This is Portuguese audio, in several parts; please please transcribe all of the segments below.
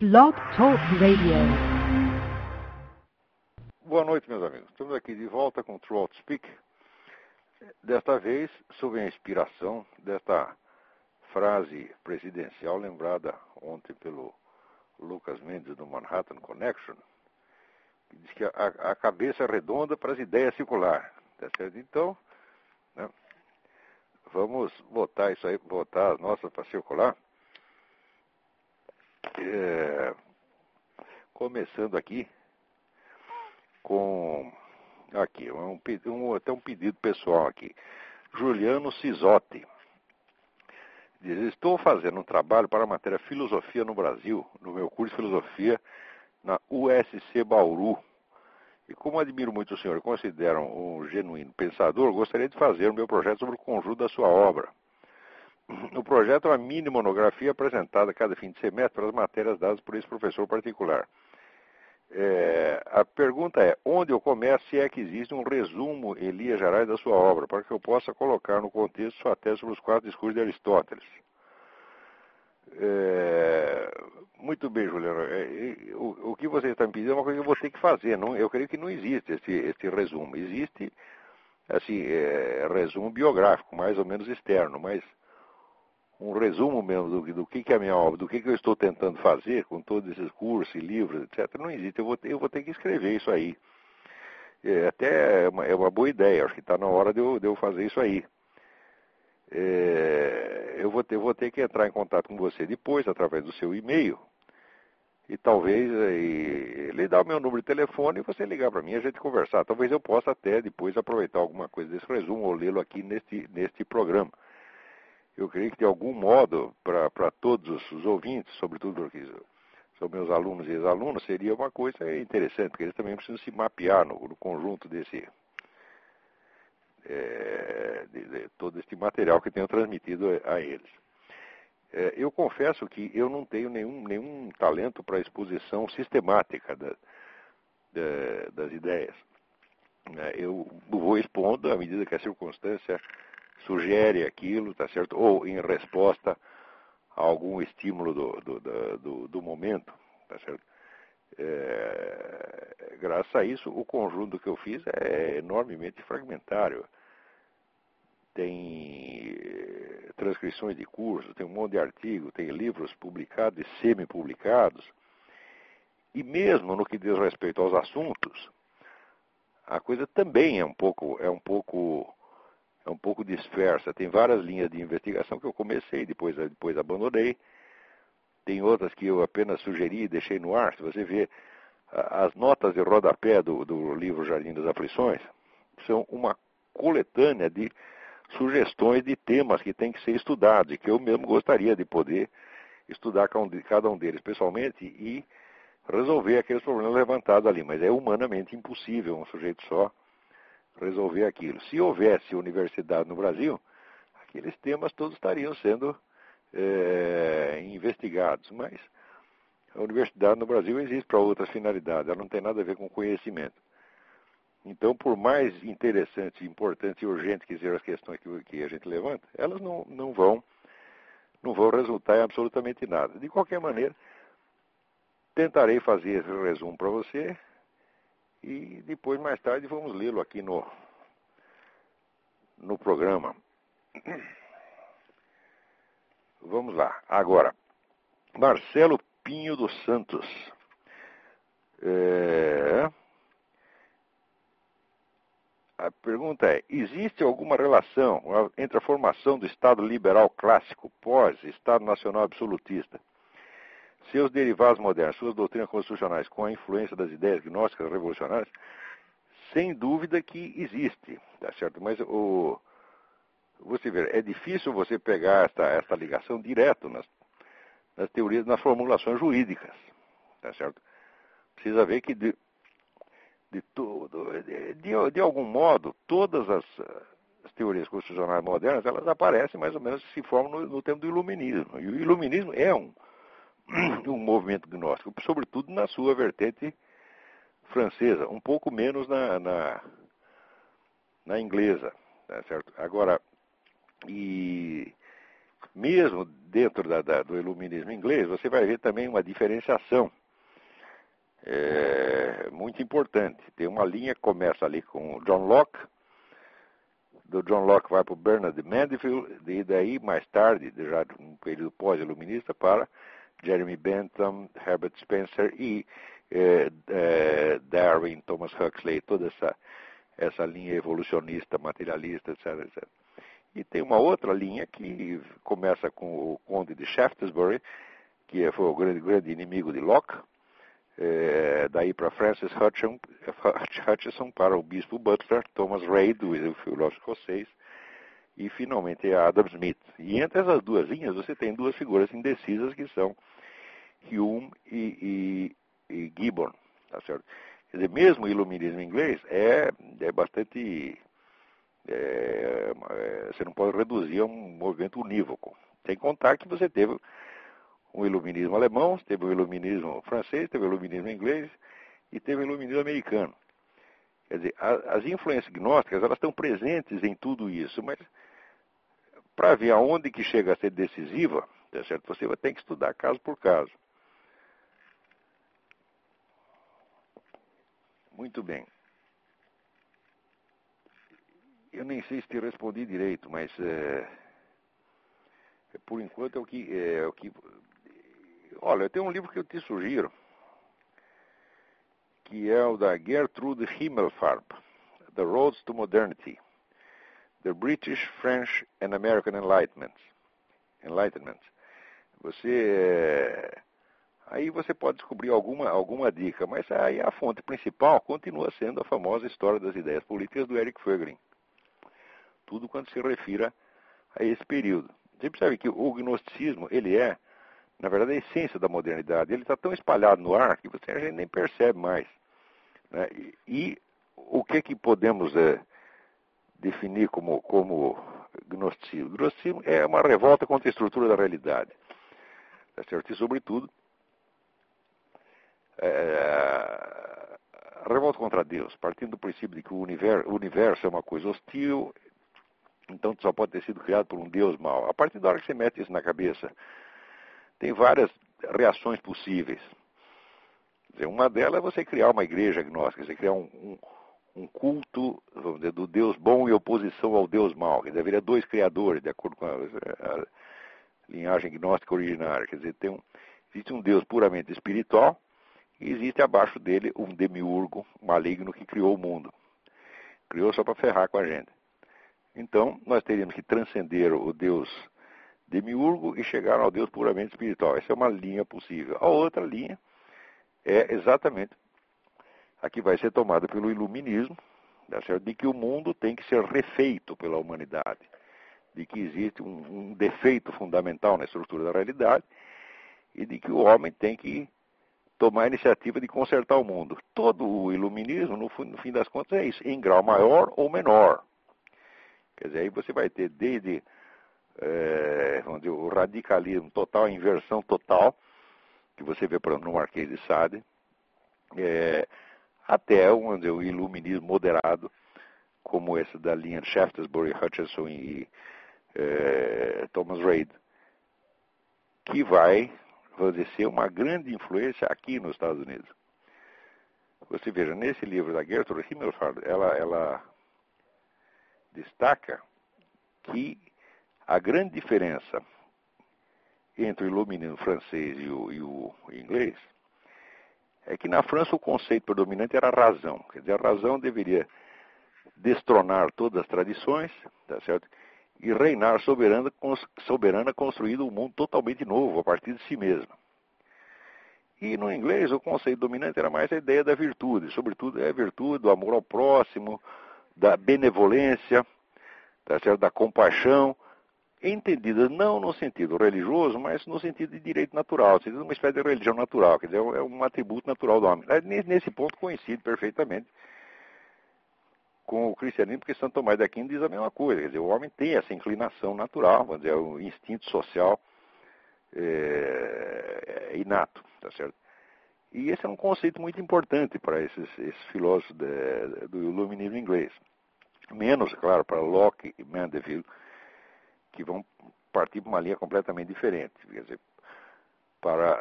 Blog Talk Radio. Boa noite, meus amigos. Estamos aqui de volta com True Speak. Desta vez, sob a inspiração desta frase presidencial lembrada ontem pelo Lucas Mendes do Manhattan Connection, que diz que a, a cabeça é redonda para as ideias circular. Tá certo? Então, né, vamos botar isso aí, botar as nossas para circular. É, começando aqui com aqui um, um, até um pedido pessoal aqui. Juliano Cisotti diz: Estou fazendo um trabalho para a matéria Filosofia no Brasil, no meu curso de Filosofia na USC Bauru. E como admiro muito o senhor e considero um genuíno pensador, gostaria de fazer o meu projeto sobre o conjunto da sua obra. O projeto é uma mini monografia apresentada cada fim de semestre para as matérias dadas por esse professor particular. É, a pergunta é, onde eu começo se é que existe um resumo Elias Gerais da sua obra, para que eu possa colocar no contexto sua tese sobre os quatro discursos de Aristóteles. É, muito bem, Juliano. É, o, o, que você está me pedindo é uma coisa que eu vou ter que fazer. Não, eu creio que não existe esse, esse resumo. Existe, assim, é, resumo biográfico, mais ou menos externo, mas um resumo mesmo do, do que, que é a minha obra, do que, que eu estou tentando fazer com todos esses cursos e livros, etc., não existe. Eu vou eu vou ter que escrever isso aí. É, até é uma, é uma boa ideia, acho que está na hora de eu, de eu fazer isso aí. É, eu, vou ter, vou ter que entrar em contato com você depois, através do seu e-mail, e talvez e, lhe dar o meu número de telefone e você ligar para mim e a gente conversar. Talvez eu possa até depois aproveitar alguma coisa desse resumo ou lê-lo aqui neste, neste programa eu creio que de algum modo, para todos os ouvintes, sobretudo porque são meus alunos e ex-alunos, seria uma coisa interessante, porque eles também precisam se mapear no, no conjunto desse. É, de, de, todo este material que tenho transmitido a, eles. É, eu confesso que eu não tenho nenhum, nenhum talento para exposição sistemática da, da, das ideias. É, eu vou expondo à medida que a circunstância sugere aquilo, tá certo? Ou em resposta a algum estímulo do, do, do, do momento, tá certo? É, graças a isso, o conjunto que eu fiz é enormemente fragmentário. Tem eh, transcrições de cursos, tem um monte de artigos, tem livros publicados e semi-publicados. E mesmo no que diz respeito aos assuntos, a coisa também é um pouco, é um pouco é um pouco dispersa. Tem várias linhas de investigação que eu comecei, depois, depois abandonei. Tem outras que eu apenas sugeri e deixei no ar. Se você vê as notas de rodapé do, do livro Jardim das Aflições, são uma coletânea de sugestões de temas que têm que ser estudados e que eu mesmo gostaria de poder estudar cada um deles pessoalmente e resolver aqueles problemas levantados ali. Mas é humanamente impossível um sujeito só resolver aquilo. Se houvesse universidade no Brasil, aqueles temas todos estariam sendo é, investigados, mas a universidade no Brasil existe para outras finalidades, ela não tem nada a ver com conhecimento. Então, por mais interessantes, importantes e urgentes que sejam as questões que, que a gente levanta, elas não, não, vão, não vão resultar em absolutamente nada. De qualquer maneira, tentarei fazer esse resumo para você e depois, mais tarde, vamos lê-lo aqui no, no programa. Vamos lá. Agora, Marcelo Pinho dos Santos. É... A pergunta é: existe alguma relação entre a formação do Estado liberal clássico pós-Estado nacional absolutista seus derivados modernos, suas doutrinas constitucionais, com a influência das ideias gnósticas revolucionárias, sem dúvida que existe, tá certo? Mas o, você vê, é difícil você pegar esta, esta ligação direto nas, nas teorias, nas formulações jurídicas, tá certo? Precisa ver que de, de tudo, de, de, de algum modo, todas as, as, teorias constitucionais modernas, elas aparecem mais ou menos, se formam no, no tempo do iluminismo. E o iluminismo é um um movimento gnóstico, sobretudo na sua vertente francesa, um pouco menos na, na, na inglesa, tá certo? Agora, e mesmo dentro da, da, do iluminismo inglês, você vai ver também uma diferenciação é, muito importante. Tem uma linha que começa ali com John Locke, do John Locke vai para o Bernard Mandeville, e daí mais tarde, já um período pós-iluminista, para Jeremy Bentham, Herbert Spencer e é, é, Darwin, Thomas Huxley, toda essa, essa linha evolucionista, materialista, etc, etc. E tem uma outra linha que começa com o Conde de Shaftesbury, que foi o grande, grande inimigo de Locke, é, daí para Francis Hutchison, para o bispo Butler, Thomas Reid, o filósofo escocês, e finalmente Adam Smith. E entre essas duas linhas você tem duas figuras indecisas que são Hume e, e, e Gibbon, tá certo? Quer dizer, mesmo o iluminismo inglês é, é bastante é, é, você não pode reduzir a um movimento unívoco. Sem contar que você teve um iluminismo alemão, teve um iluminismo francês, teve um iluminismo inglês e teve um iluminismo americano. Quer dizer, a, as influências gnósticas elas estão presentes em tudo isso, mas para ver aonde que chega a ser decisiva, tá certo? você vai ter que estudar caso por caso. Muito bem. Eu nem sei se te respondi direito, mas é, por enquanto é o que. É, o que olha, tenho um livro que eu te sugiro, que é o da Gertrude Himmelfarb, The Roads to Modernity, The British, French and American Enlightenment. Enlightenment. Você. Aí você pode descobrir alguma, alguma dica, mas aí a fonte principal continua sendo a famosa História das Ideias Políticas do Eric Fögling tudo quando se refira a esse período. Você percebe que o gnosticismo, ele é, na verdade, a essência da modernidade. Ele está tão espalhado no ar que você a gente nem percebe mais. Né? E, e, o que que podemos é, definir como, como gnosticismo? Gnosticismo é uma revolta contra a estrutura da realidade. Tá certo? E, sobretudo, é, revolta contra Deus, partindo do princípio de que o universo, o universo é uma coisa hostil, então só pode ter sido criado por um Deus mau. A partir da hora que você mete isso na cabeça, tem várias reações possíveis. Dizer, uma delas é você criar uma igreja agnóstica, você criar um, um, um culto dizer, do Deus bom em oposição ao Deus mau. Quer dizer, haveria dois criadores, de acordo com a, a linhagem gnóstica originária. Quer dizer, tem um, existe um Deus puramente espiritual e existe abaixo dele um demiurgo maligno que criou o mundo. Criou só para ferrar com a gente. Então, nós teríamos que transcender o Deus demiurgo e chegar ao Deus puramente espiritual. Essa é uma linha possível. A outra linha é exatamente a que vai ser tomada pelo iluminismo, tá de que o mundo tem que ser refeito pela humanidade, de que existe um, um defeito fundamental na estrutura da realidade e de que o homem tem que tomar a iniciativa de consertar o mundo. Todo o iluminismo, no, no fim das contas, é isso, em grau maior ou menor. Quer dizer, aí você vai ter desde é, dizer, o radicalismo total, a inversão total, que você vê no Marquês de Sade, é, até vamos dizer, o iluminismo moderado, como esse da linha Shaftesbury, Hutchison e é, Thomas Reid, que vai ser uma grande influência aqui nos Estados Unidos. Você veja, nesse livro da Gertrude Himmelfarb, ela, ela destaca que a grande diferença entre o iluminismo francês e o, e o inglês é que na França o conceito predominante era a razão. Quer dizer, a razão deveria destronar todas as tradições, tá certo? E reinar soberana, soberana construindo um mundo totalmente novo a partir de si mesma. E no inglês o conceito dominante era mais a ideia da virtude, sobretudo é a virtude do amor ao próximo, da benevolência, tá certo? da compaixão, entendida não no sentido religioso, mas no sentido de direito natural, no sentido de uma espécie de religião natural, quer dizer, é um atributo natural do homem. Nesse ponto coincide perfeitamente com o cristianismo, porque Santo Tomás de Aquino diz a mesma coisa, quer dizer, o homem tem essa inclinação natural, vamos dizer, o instinto social é, é inato, tá certo? E esse é um conceito muito importante para esses, esses filósofos de, do iluminismo inglês. Menos, claro, para Locke e Mandeville, que vão partir para uma linha completamente diferente. Quer dizer, para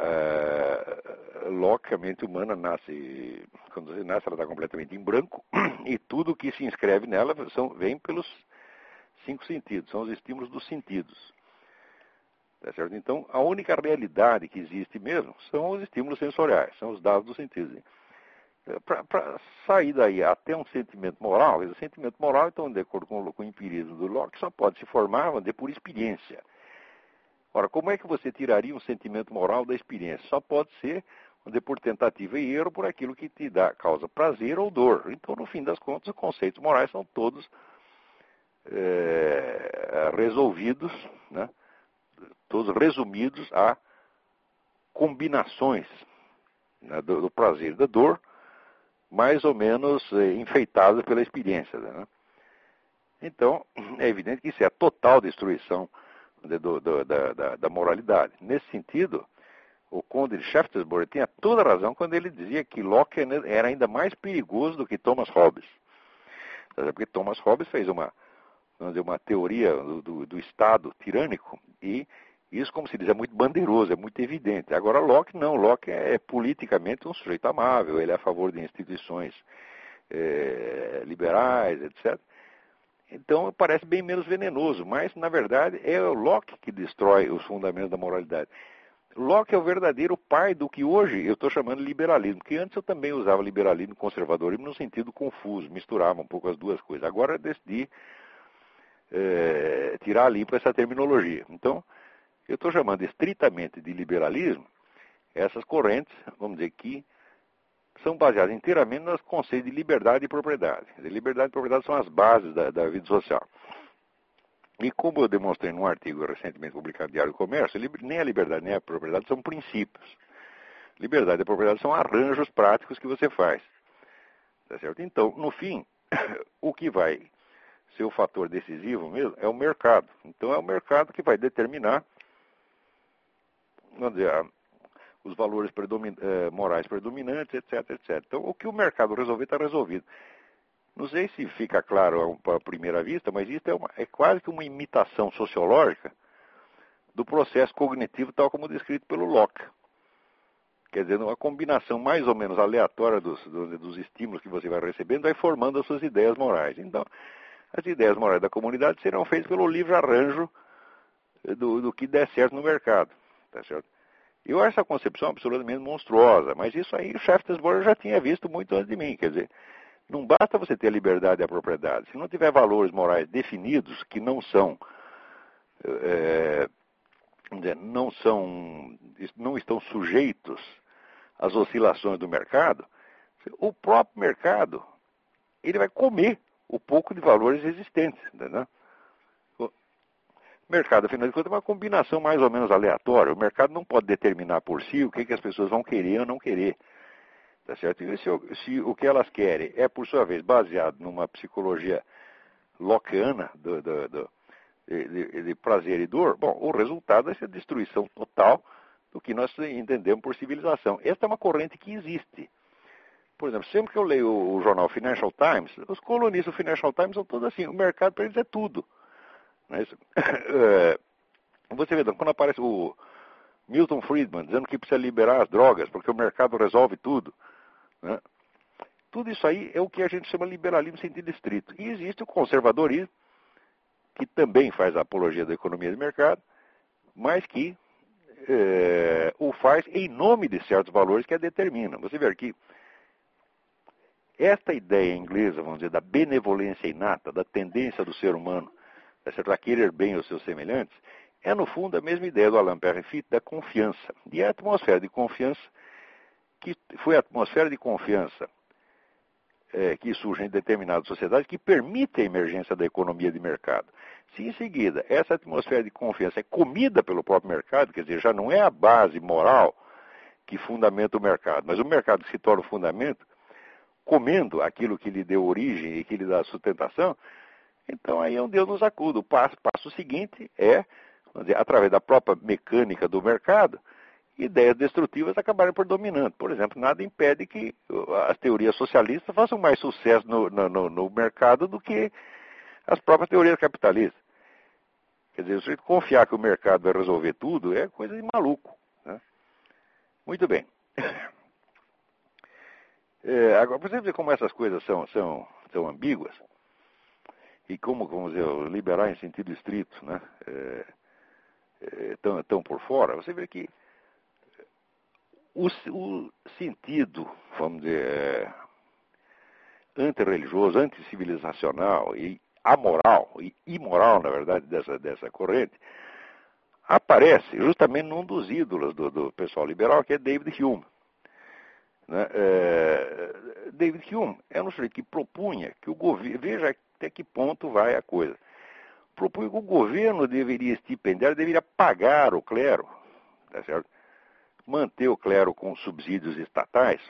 uh, Locke, a mente humana nasce, quando você nasce, ela está completamente em branco, e tudo que se inscreve nela são, vem pelos cinco sentidos, são os estímulos dos sentidos. Tá certo? Então, a única realidade que existe mesmo são os estímulos sensoriais, são os dados dos sentidos. Para sair daí até um sentimento moral, esse sentimento moral, então, de acordo com, com o empirismo do Locke, só pode se formar por experiência. Ora, como é que você tiraria um sentimento moral da experiência? Só pode ser por tentativa e erro, por aquilo que te dá causa prazer ou dor. Então, no fim das contas, os conceitos morais são todos é, resolvidos, né? todos resumidos a combinações né, do, do, prazer e da dor, mais ou menos é, enfeitadas pela experiência. Né? Então, é evidente que isso é a total destruição de, do, do, da, da, da, moralidade. Nesse sentido, o conde de Shaftesbury tinha toda a razão quando ele dizia que Locke era ainda mais perigoso do que Thomas Hobbes. Porque Thomas Hobbes fez uma, uma teoria do, do Estado tirânico e isso, como se diz, é muito bandeiroso, é muito evidente. Agora, Locke não. Locke é, é politicamente um sujeito amável, ele é a favor de instituições é, liberais, etc. Então, parece bem menos venenoso, mas, na verdade, é o Locke que destrói os fundamentos da moralidade. Locke é o verdadeiro pai do que hoje eu estou chamando de liberalismo, porque antes eu também usava liberalismo e conservadorismo no sentido confuso, misturava um pouco as duas coisas. Agora eu decidi é, tirar limpo essa terminologia. Então, eu estou chamando estritamente de liberalismo essas correntes, vamos dizer, que são baseadas inteiramente nos conceitos de liberdade e propriedade. liberdade e propriedade são as bases da, da, vida social. E como eu demonstrei num artigo recentemente publicado no Diário do Comércio, nem a liberdade nem a propriedade são princípios. Liberdade e propriedade são arranjos práticos que você faz. Tá certo? Então, no fim, o que vai ser o fator decisivo mesmo é o mercado. Então, é o mercado que vai determinar vamos dizer, os valores predomin eh, morais predominantes, etc, etc. Então, o que o mercado resolver está resolvido. Não sei se fica claro à primeira vista, mas isso é, uma, é quase que uma imitação sociológica do processo cognitivo tal como descrito pelo Locke. Quer dizer, uma combinação mais ou menos aleatória dos, dos, estímulos que você vai recebendo vai formando as suas ideias morais. Então, as ideias morais da comunidade serão feitas pelo livre arranjo do, do que der certo no mercado. Tá certo? Eu acho essa concepção absolutamente monstruosa, mas isso aí o Shaftesbury já tinha visto muito antes de mim. Quer dizer, não basta você ter a liberdade e a propriedade. Se não tiver valores morais definidos que não são, é, não são, não estão sujeitos às oscilações do mercado, o próprio mercado ele vai comer o pouco de valores existentes, entendeu? Mercado, afinal de contas, é uma combinação mais ou menos aleatória. O mercado não pode determinar por si o que, que as pessoas vão querer ou não querer. Tá certo? E se, se o que elas querem é, por sua vez, baseado numa psicologia locana do, do, do, de, de, prazer e dor, bom, o resultado é a destruição total do que nós entendemos por civilização. Esta é uma corrente que existe. Por exemplo, sempre que eu leio o, jornal Financial Times, os colunistas do Financial Times são todos assim, o mercado para eles é tudo. É, você vê, quando aparece o Milton Friedman dizendo que precisa liberar as drogas porque o mercado resolve tudo, né? tudo isso aí é o que a gente chama liberalismo em sentido estrito. E existe o conservadorismo, que também faz a apologia da economia de mercado, mas que é, o faz em nome de certos valores que a determinam. Você vê aqui, esta ideia inglesa, vamos dizer, da benevolência inata, da tendência do ser humano a querer bem os seus semelhantes, é no fundo a mesma ideia do Alain Perrifit da confiança. E a atmosfera de confiança, que foi a atmosfera de confiança é, que surge em determinadas sociedades que permite a emergência da economia de mercado. Se em seguida essa atmosfera de confiança é comida pelo próprio mercado, quer dizer, já não é a base moral que fundamenta o mercado, mas o mercado se torna o fundamento, comendo aquilo que lhe deu origem e que lhe dá sustentação, então aí é um Deus nos acuda. O passo, passo seguinte é, dizer, através da própria mecânica do mercado, ideias destrutivas acabarem por dominando. Por exemplo, nada impede que as teorias socialistas façam mais sucesso no, no, no mercado do que as próprias teorias capitalistas. Quer dizer, se confiar que o mercado vai resolver tudo é coisa de maluco. Né? Muito bem. É, agora, você vê como essas coisas são, são, são ambíguas e como, vamos dizer, liberar em sentido estrito, né? É, é, tão, tão por fora, você vê que o, o sentido, vamos dizer, é, antirreligioso, anticivilizacional e amoral e imoral, na verdade, dessa, dessa corrente, aparece justamente num dos ídolos do, do pessoal liberal, que é David Hume. Né? É, David Hume é um sujeito que propunha que o governo, veja até que ponto vai a coisa, propunha que o governo deveria estipendiar, deveria pagar o clero, tá certo? manter o clero com subsídios estatais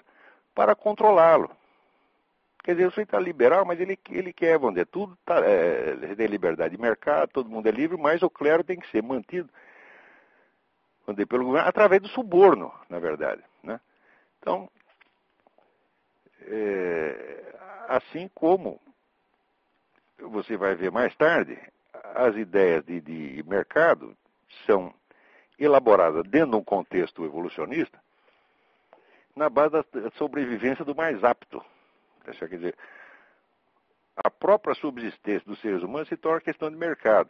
para controlá-lo. Quer dizer, o sujeito está liberal, mas ele, ele quer, dizer, tudo tá, é, tem liberdade de mercado, todo mundo é livre, mas o clero tem que ser mantido dizer, pelo governo através do suborno, na verdade. Né? Então, é, assim como você vai ver mais tarde, as ideias de, de mercado são elaboradas dentro de um contexto evolucionista na base da sobrevivência do mais apto. Quer dizer, a própria subsistência dos seres humanos se torna questão de mercado.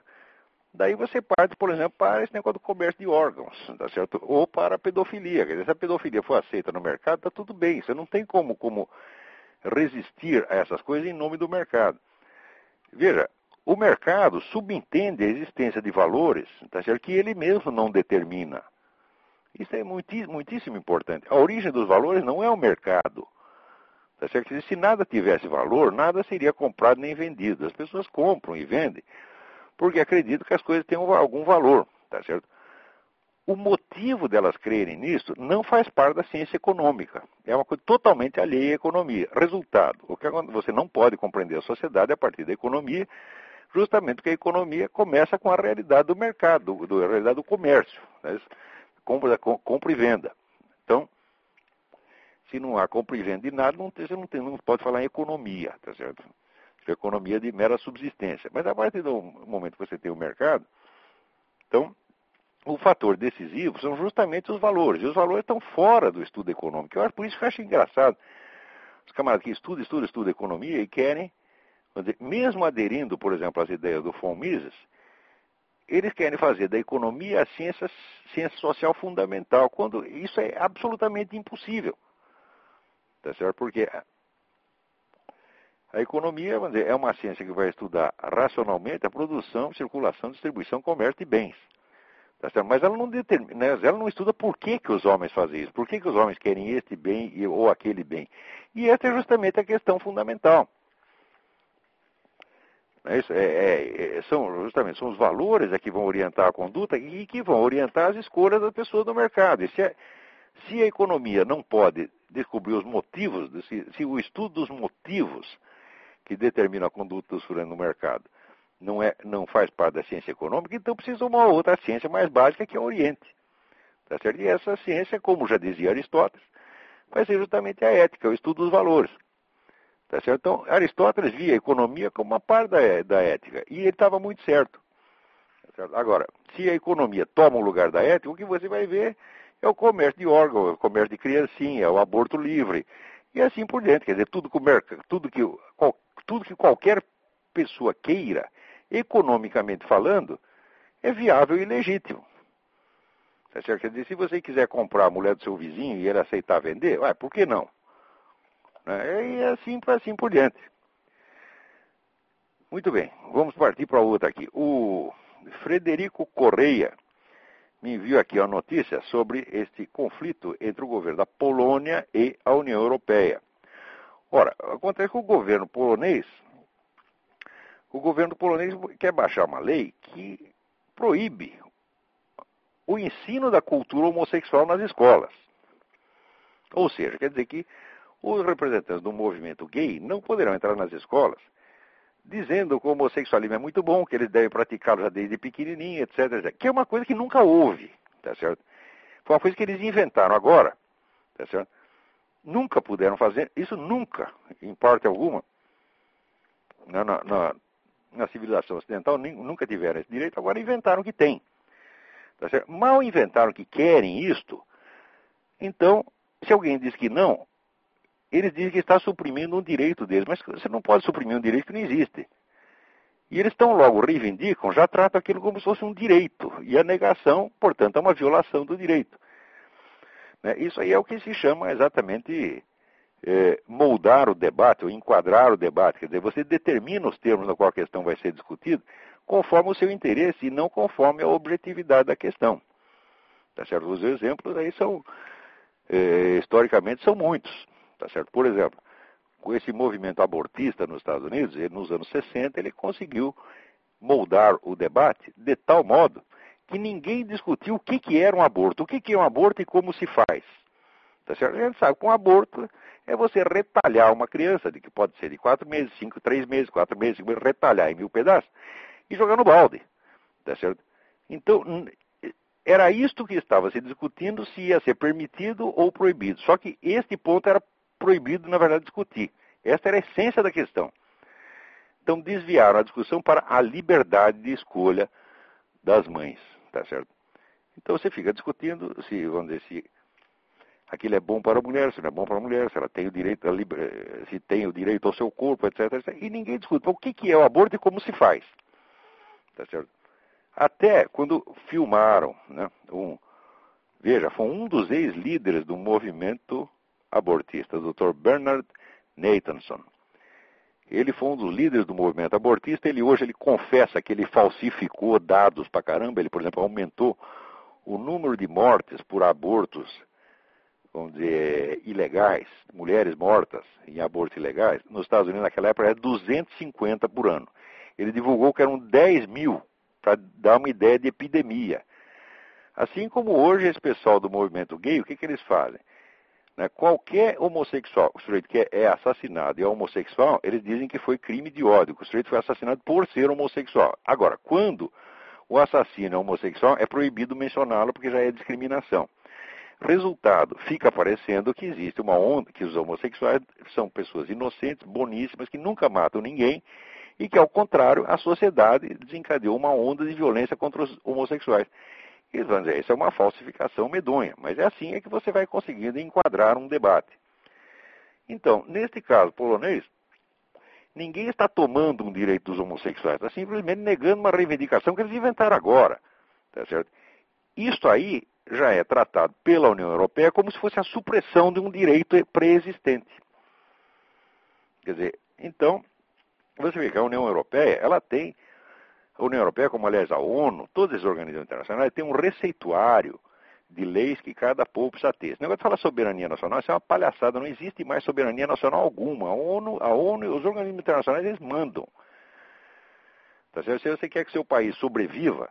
Daí você parte, por exemplo, para esse negócio do comércio de órgãos, tá certo? Ou para a pedofilia. Quer dizer, se a pedofilia for aceita no mercado, está tudo bem. Você não tem como, como resistir a essas coisas em nome do mercado. Veja, o mercado subentende a existência de valores tá certo? que ele mesmo não determina. Isso é muitíssimo importante. A origem dos valores não é o mercado. Tá certo? Se nada tivesse valor, nada seria comprado nem vendido. As pessoas compram e vendem porque acreditam que as coisas têm algum valor, tá certo? O motivo delas crerem nisso não faz parte da ciência econômica. É uma coisa totalmente alheia à economia. Resultado, o que você não pode compreender a sociedade a partir da economia, justamente porque a economia começa com a realidade do mercado, do, a realidade do comércio, né? compra, compra e venda. Então, se não há compra e venda de nada, não, você não, tem, não pode falar em economia, tá certo? economia de mera subsistência. Mas a partir do momento que você tem o mercado, então, o fator decisivo são justamente os valores. E os valores estão fora do estudo econômico. Eu acho por isso que eu acho engraçado. Os camaradas que estudam, estudam, estudam economia e querem, mesmo aderindo, por exemplo, às ideias do von Mises, eles querem fazer da economia a ciência, ciência social fundamental, quando isso é absolutamente impossível. Tá certo? Porque a economia dizer, é uma ciência que vai estudar racionalmente a produção, circulação, distribuição, comércio de bens. Tá Mas ela não, determina, né, ela não estuda por que, que os homens fazem isso, por que, que os homens querem este bem ou aquele bem. E essa é justamente a questão fundamental. É isso, é, é, é são justamente são os valores é que vão orientar a conduta e que vão orientar as escolhas das pessoas do mercado. E se, a, se a economia não pode descobrir os motivos, se, se o estudo dos motivos que determina a conduta do surano no mercado não, é, não faz parte da ciência econômica, então precisa uma outra ciência mais básica que é o Oriente. Tá certo? E essa ciência, como já dizia Aristóteles, vai ser justamente a ética, o estudo dos valores. Tá certo? Então, Aristóteles via a economia como uma parte da, da ética, e ele estava muito certo. Tá certo. Agora, se a economia toma o lugar da ética, o que você vai ver é o comércio de órgãos, o comércio de criancinha, o aborto livre, e assim por diante. Quer dizer, tudo que, tudo que, tudo que qualquer pessoa queira, economicamente falando, é viável e legítimo. Quer dizer, se você quiser comprar a mulher do seu vizinho e ele aceitar vender, ué, por que não? Né? E assim, assim por diante. Muito bem, vamos partir para outra aqui. O Frederico Correia me enviou aqui a notícia sobre este conflito entre o governo da Polônia e a União Europeia. Ora, acontece que o governo polonês, o governo polonês quer baixar uma lei que proíbe o ensino da cultura homossexual nas escolas. Ou seja, quer dizer que os representantes do movimento gay não poderão entrar nas escolas dizendo que o homossexualismo é muito bom, que eles devem praticá-lo já desde pequenininho, etc, etc, Que é uma coisa que nunca houve, tá certo? Foi uma coisa que eles inventaram agora, tá certo? Nunca puderam fazer, isso nunca, em parte alguma, na, na, na civilização ocidental nunca tiveram esse direito, agora inventaram que tem. Tá Mal inventaram que querem isto, então, se alguém diz que não, eles dizem que está suprimindo um direito deles, mas você não pode suprimir um direito que não existe. E eles estão logo reivindicam, já tratam aquilo como se fosse um direito. E a negação, portanto, é uma violação do direito. Né? Isso aí é o que se chama exatamente é, moldar o debate, ou enquadrar o debate. Quer dizer, você determina os termos na qual a questão vai ser discutida conforme o seu interesse e não conforme a objetividade da questão. Tá certo? Os exemplos aí são, é, historicamente, são muitos. Tá certo? Por exemplo, com esse movimento abortista nos Estados Unidos, ele, nos anos 60, ele conseguiu moldar o debate de tal modo que ninguém discutiu o que, que era um aborto, o que, que é um aborto e como se faz. Tá certo? A gente sabe que um aborto é você retalhar uma criança, de que pode ser de quatro meses, cinco, três meses, quatro meses, cinco meses, retalhar em mil pedaços e jogar no balde. Tá certo? Então, era isto que estava se discutindo se ia ser permitido ou proibido. Só que este ponto era proibido, na verdade, discutir. Esta era a essência da questão. Então desviaram a discussão para a liberdade de escolha das mães, tá certo? Então você fica discutindo se, vamos dizer, se aquilo é bom para a mulher, se não é bom para a mulher, se ela tem o direito, liber... se tem o direito ao seu corpo, etc, etc. E ninguém discute. o que, é o aborto e como se faz, tá certo? Até quando filmaram, né, um, veja, foi um dos ex-líderes do movimento abortista, o Dr. Bernard Nathanson. Ele foi um dos líderes do movimento abortista. Ele hoje ele confessa que ele falsificou dados para caramba. Ele, por exemplo, aumentou o número de mortes por abortos, vamos dizer, ilegais, mulheres mortas em abortos ilegais. Nos Estados Unidos, naquela época, era 250 por ano. Ele divulgou que eram 10 mil, para dar uma ideia de epidemia. Assim como hoje esse pessoal do movimento gay, o que, que eles fazem? Né? Qualquer homossexual, o sujeito que é assassinado e é homossexual, eles dizem que foi crime de ódio, que o sujeito foi assassinado por ser homossexual. Agora, quando o assassino é homossexual, é proibido mencioná-lo porque já é discriminação. Resultado, fica parecendo que existe uma onda, que os homossexuais são pessoas inocentes, boníssimas, que nunca matam ninguém, e que, ao contrário, a sociedade desencadeou uma onda de violência contra os homossexuais. Eles vão dizer, isso é uma falsificação medonha, mas é assim é que você vai conseguindo enquadrar um debate. Então, neste caso polonês, ninguém está tomando um direito dos homossexuais, está simplesmente negando uma reivindicação que eles inventaram agora. Tá certo? Isto aí já é tratado pela União Europeia como se fosse a supressão de um direito pré-existente. Quer dizer, então, você vê que a União Europeia, ela tem a União Europeia, como aliás a ONU, todas as organizações internacionais, têm um receituário de leis que cada povo precisa ter. Esse negócio de falar soberania nacional, isso é uma palhaçada, não existe mais soberania nacional alguma. A ONU, a ONU e os organismos internacionais, eles mandam. Tá certo? Se você quer que seu país sobreviva,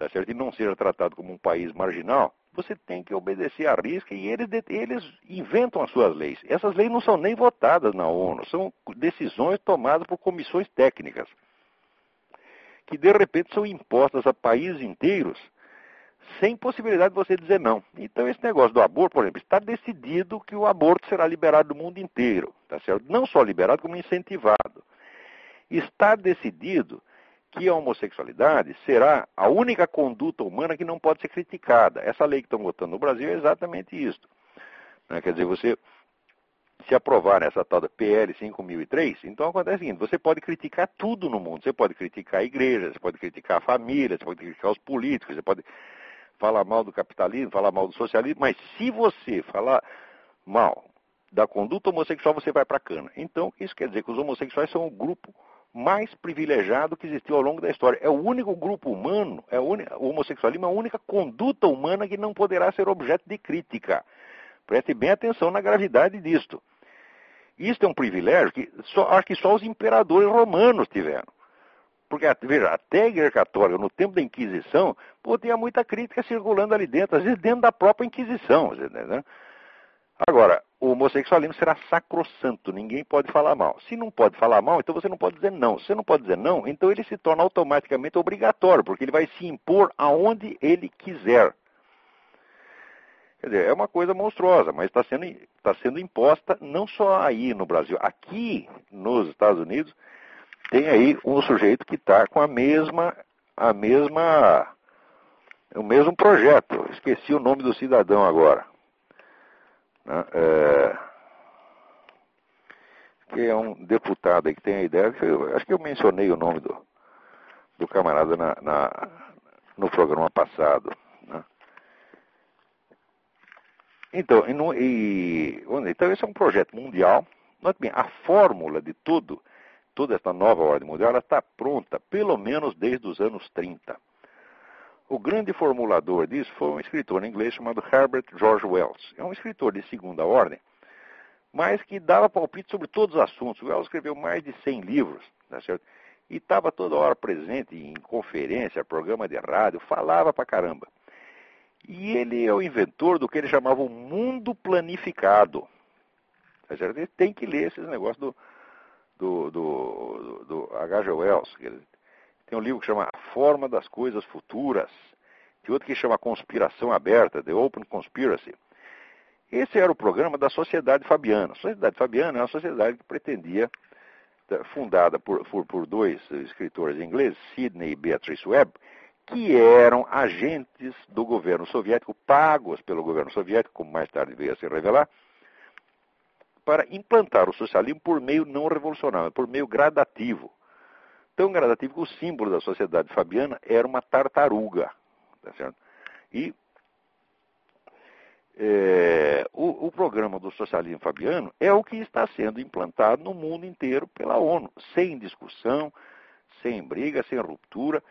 tá certo? e não seja tratado como um país marginal, você tem que obedecer à risca e eles, eles inventam as suas leis. Essas leis não são nem votadas na ONU, são decisões tomadas por comissões técnicas que de repente são impostas a países inteiros sem possibilidade de você dizer não. Então esse negócio do aborto, por exemplo, está decidido que o aborto será liberado no mundo inteiro, tá certo? Não só liberado, como incentivado. Está decidido que a homossexualidade será a única conduta humana que não pode ser criticada. Essa lei que estão votando no Brasil é exatamente isso. Né? Quer dizer, você se aprovar essa tal da PL 5003, então acontece o seguinte, você pode criticar tudo no mundo. Você pode criticar a igreja, você pode criticar a família, você pode criticar os políticos, você pode falar mal do capitalismo, falar mal do socialismo, mas se você falar mal da conduta homossexual, você vai para a cana. Então, isso quer dizer que os homossexuais são o grupo mais privilegiado que existiu ao longo da história. É o único grupo humano, é o, homossexualismo é a única conduta humana que não poderá ser objeto de crítica. Preste bem atenção na gravidade disto. Isto é um privilégio que só, acho que só os imperadores romanos tiveram. Porque, veja, até a Igreja Católica, no tempo da Inquisição, pô, tinha muita crítica circulando ali dentro, às vezes dentro da própria Inquisição. Né? Agora, o homossexualismo será sacrossanto, ninguém pode falar mal. Se não pode falar mal, então você não pode dizer não. Se você não pode dizer não, então ele se torna automaticamente obrigatório, porque ele vai se impor aonde ele quiser. Quer dizer, é uma coisa monstruosa, mas está sendo, tá sendo imposta não só aí no Brasil. Aqui nos Estados Unidos, tem aí um sujeito que está com a mesma, a mesma, o mesmo projeto. Esqueci o nome do cidadão agora. Né? É, que é um deputado aí que tem a ideia, que eu, acho que eu mencionei o nome do, do camarada na, na no programa passado. Né? Então, e, então, esse é um projeto mundial. Note bem, a fórmula de tudo, toda essa nova ordem mundial, está pronta, pelo menos desde os anos 30. O grande formulador disso foi um escritor inglês chamado Herbert George Wells. É um escritor de segunda ordem, mas que dava palpite sobre todos os assuntos. O Wells escreveu mais de 100 livros, tá certo? E estava toda hora presente em conferência, programa de rádio, falava pra caramba. E ele é o inventor do que ele chamava o mundo planificado. Tá certo? Ele tem que ler esses negócios do, do, do, do H.G. Wells. Tem um livro que chama A Forma das Coisas Futuras. Tem outro que chama Conspiração Aberta, The Open Conspiracy. Esse era o programa da Sociedade Fabiana. A Sociedade Fabiana é uma sociedade que pretendia, eh, fundada por, por, por dois escritores ingleses, Sidney e Beatrice Webb, que eram agentes do governo soviético, pagos pelo governo soviético, como mais tarde veio a se revelar, para implantar o socialismo por meio não revolucionário, por meio gradativo. Tão gradativo que o símbolo da sociedade fabiana era uma tartaruga. Tá certo? E é, o, o, programa do socialismo fabiano é o que está sendo implantado no mundo inteiro pela ONU, sem discussão, sem briga, sem ruptura,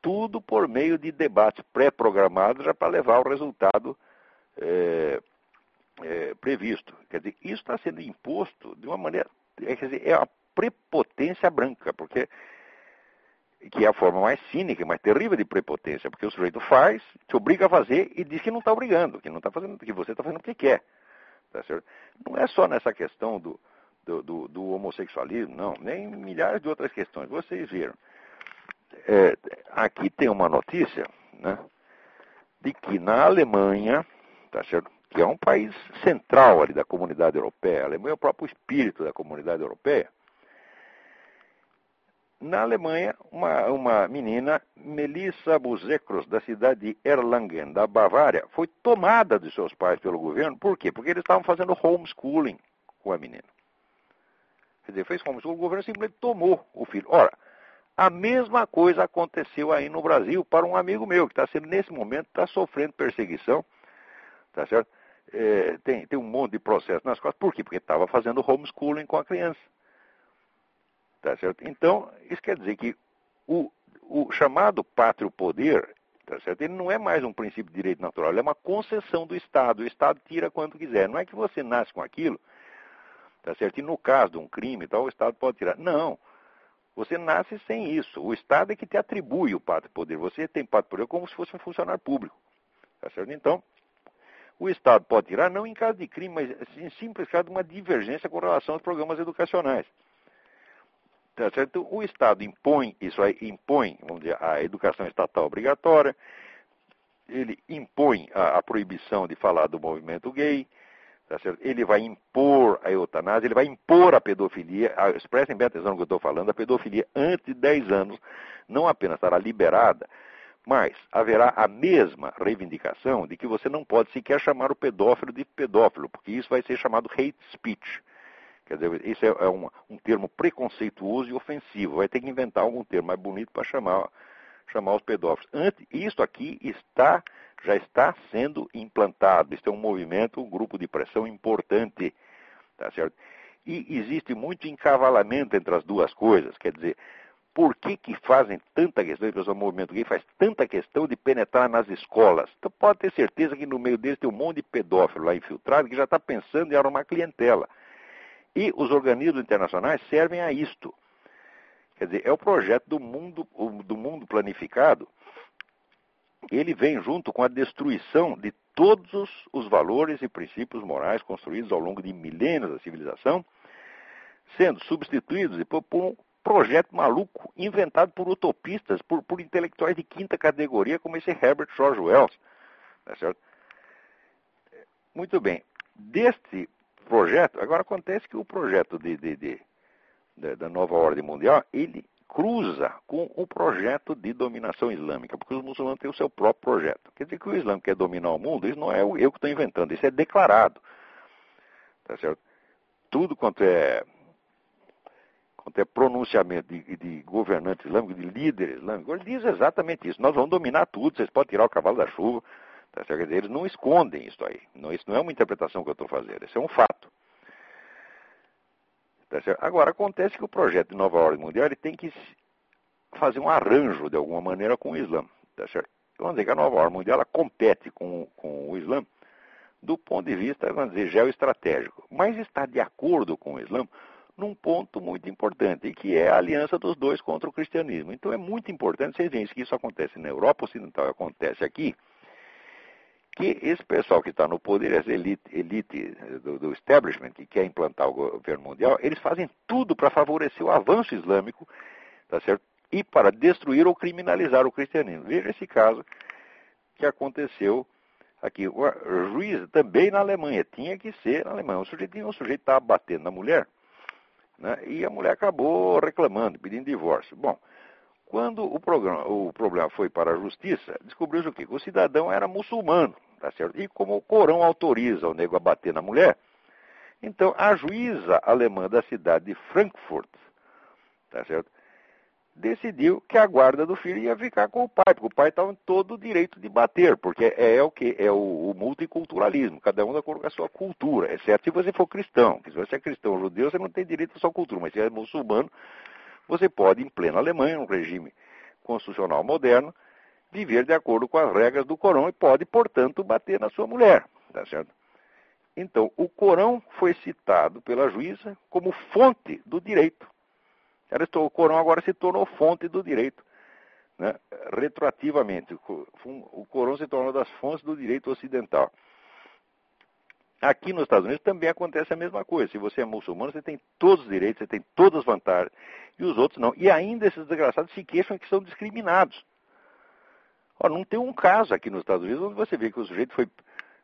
tudo por meio de debates pré-programados já para levar ao resultado é, é, previsto. Quer dizer, isso está sendo imposto de uma maneira, é, quer dizer, é a prepotência branca, porque que é a forma mais cínica, mais terrível de prepotência, porque o sujeito faz, te obriga a fazer e diz que não está obrigando, que não está fazendo, que você está fazendo o que quer. Tá certo? Não é só nessa questão do, do, do, do, homossexualismo, não, nem milhares de outras questões. Vocês viram. É, aqui tem uma notícia, né, de que na Alemanha, tá certo? que é um país central ali da comunidade europeia, a Alemanha é o próprio espírito da comunidade europeia, na Alemanha, uma, uma menina, Melissa Buzekros, da cidade de Erlangen, da Bavária, foi tomada de seus pais pelo governo. Por quê? Porque eles estavam fazendo homeschooling com a menina. Quer dizer, fez homeschooling, o governo simplesmente tomou o filho. Ora, a mesma coisa aconteceu aí no Brasil para um amigo meu, que está sendo, nesse momento, está sofrendo perseguição, tá certo? É, tem, tem um monte de processo nas costas. Por quê? Porque estava fazendo homeschooling com a criança. Tá certo? Então, isso quer dizer que o, o chamado pátrio poder, tá certo? ele não é mais um princípio de direito natural, ele é uma concessão do Estado. O Estado tira quanto quiser. Não é que você nasce com aquilo, tá certo? e no caso de um crime, tal, o Estado pode tirar. Não. Você nasce sem isso. O Estado é que te atribui o pátrio poder. Você tem pátrio poder como se fosse um funcionário público. Tá certo? Então, o Estado pode tirar, não em caso de crime, mas em simples caso de uma divergência com relação aos programas educacionais. Tá certo? O Estado impõe, isso aí impõe, vamos dizer, a educação estatal obrigatória, ele impõe a, a proibição de falar do movimento gay, tá certo? ele vai impor a eutanásia, ele vai impor a pedofilia, a, prestem bem atenção no que eu estou falando, a pedofilia antes de 10 anos não apenas estará liberada, mas haverá a mesma reivindicação de que você não pode sequer chamar o pedófilo de pedófilo, porque isso vai ser chamado hate speech. Quer dizer, isso é, é um, um, termo preconceituoso e ofensivo. Vai ter que inventar algum termo mais bonito para chamar, chamar os pedófilos. Antes, isso aqui está, já está sendo implantado. Isso é um movimento, um grupo de pressão importante. Tá certo? E existe muito encavalamento entre as duas coisas. Quer dizer, por que, que fazem tanta questão, o movimento gay faz tanta questão de penetrar nas escolas? Então pode ter certeza que no meio deles tem um monte de pedófilo lá infiltrado que já está pensando em arrumar clientela. E os organismos internacionais servem a isto. Quer dizer, é o projeto do mundo, do mundo planificado. Ele vem junto com a destruição de todos os valores e princípios morais construídos ao longo de milênios da civilização, sendo substituídos por um projeto maluco inventado por utopistas, por, por intelectuais de quinta categoria, como esse Herbert George Wells. Tá? Muito bem. Deste projeto, agora acontece que o projeto de, de, de da, nova ordem mundial, ele cruza com o projeto de dominação islâmica, porque os muçulmanos têm o seu próprio projeto. Quer dizer que o Islã quer dominar o mundo, isso não é eu que estou inventando, isso é declarado. Tá certo? Tudo quanto é, quanto é pronunciamento de, de governante islâmico, de líder islâmico, ele diz exatamente isso. Nós vamos dominar tudo, vocês podem tirar o cavalo da chuva. Tá certo? Eles não escondem isso aí. Não, isso não é uma interpretação que eu estou fazendo, isso é um fato. Tá Agora, acontece que o projeto de nova ordem mundial ele tem que fazer um arranjo, de alguma maneira, com o Islã. Tá certo? Vamos dizer que a nova ordem mundial ela compete com, com o Islã do ponto de vista, vamos dizer, geoestratégico, mas está de acordo com o Islã num ponto muito importante, que é a aliança dos dois contra o cristianismo. Então é muito importante, vocês veem que isso acontece na Europa Ocidental, acontece aqui, que esse pessoal que está no poder, essa elite, elite do, do, establishment que quer implantar o governo mundial, eles fazem tudo para favorecer o avanço islâmico, tá certo? E para destruir ou criminalizar o cristianismo. Veja esse caso que aconteceu aqui. O juiz também na Alemanha, tinha que ser na Alemanha. O sujeito, um sujeito estava batendo na mulher, né? e a mulher acabou reclamando, pedindo divórcio. Bom, quando o, programa, o problema foi para a justiça, descobriu-se o quê? Que o cidadão era muçulmano, tá certo? E como o Corão autoriza o nego a bater na mulher, então a juíza alemã da cidade de Frankfurt, tá certo? Decidiu que a guarda do filho ia ficar com o pai, porque o pai estava em todo o direito de bater, porque é, é o que? É o, o, multiculturalismo, cada um acordo com a sua cultura, exceto se você for cristão. Se você é cristão ou judeu, você não tem direito à sua cultura, mas se é muçulmano, você pode, em plena Alemanha, num regime constitucional moderno, viver de acordo com as regras do Corão e pode, portanto, bater na sua mulher. Tá certo? Então, o Corão foi citado pela juíza como fonte do direito. O Corão agora se tornou fonte do direito. Né? Retroativamente, o Corão se tornou das fontes do direito ocidental. Aqui nos Estados Unidos também acontece a mesma coisa. Se você é muçulmano, você tem todos os direitos, você tem todas as vantagens, e os outros não. E ainda esses desgraçados se queixam que são discriminados. Ora, não tem um caso aqui nos Estados Unidos onde você vê que o sujeito foi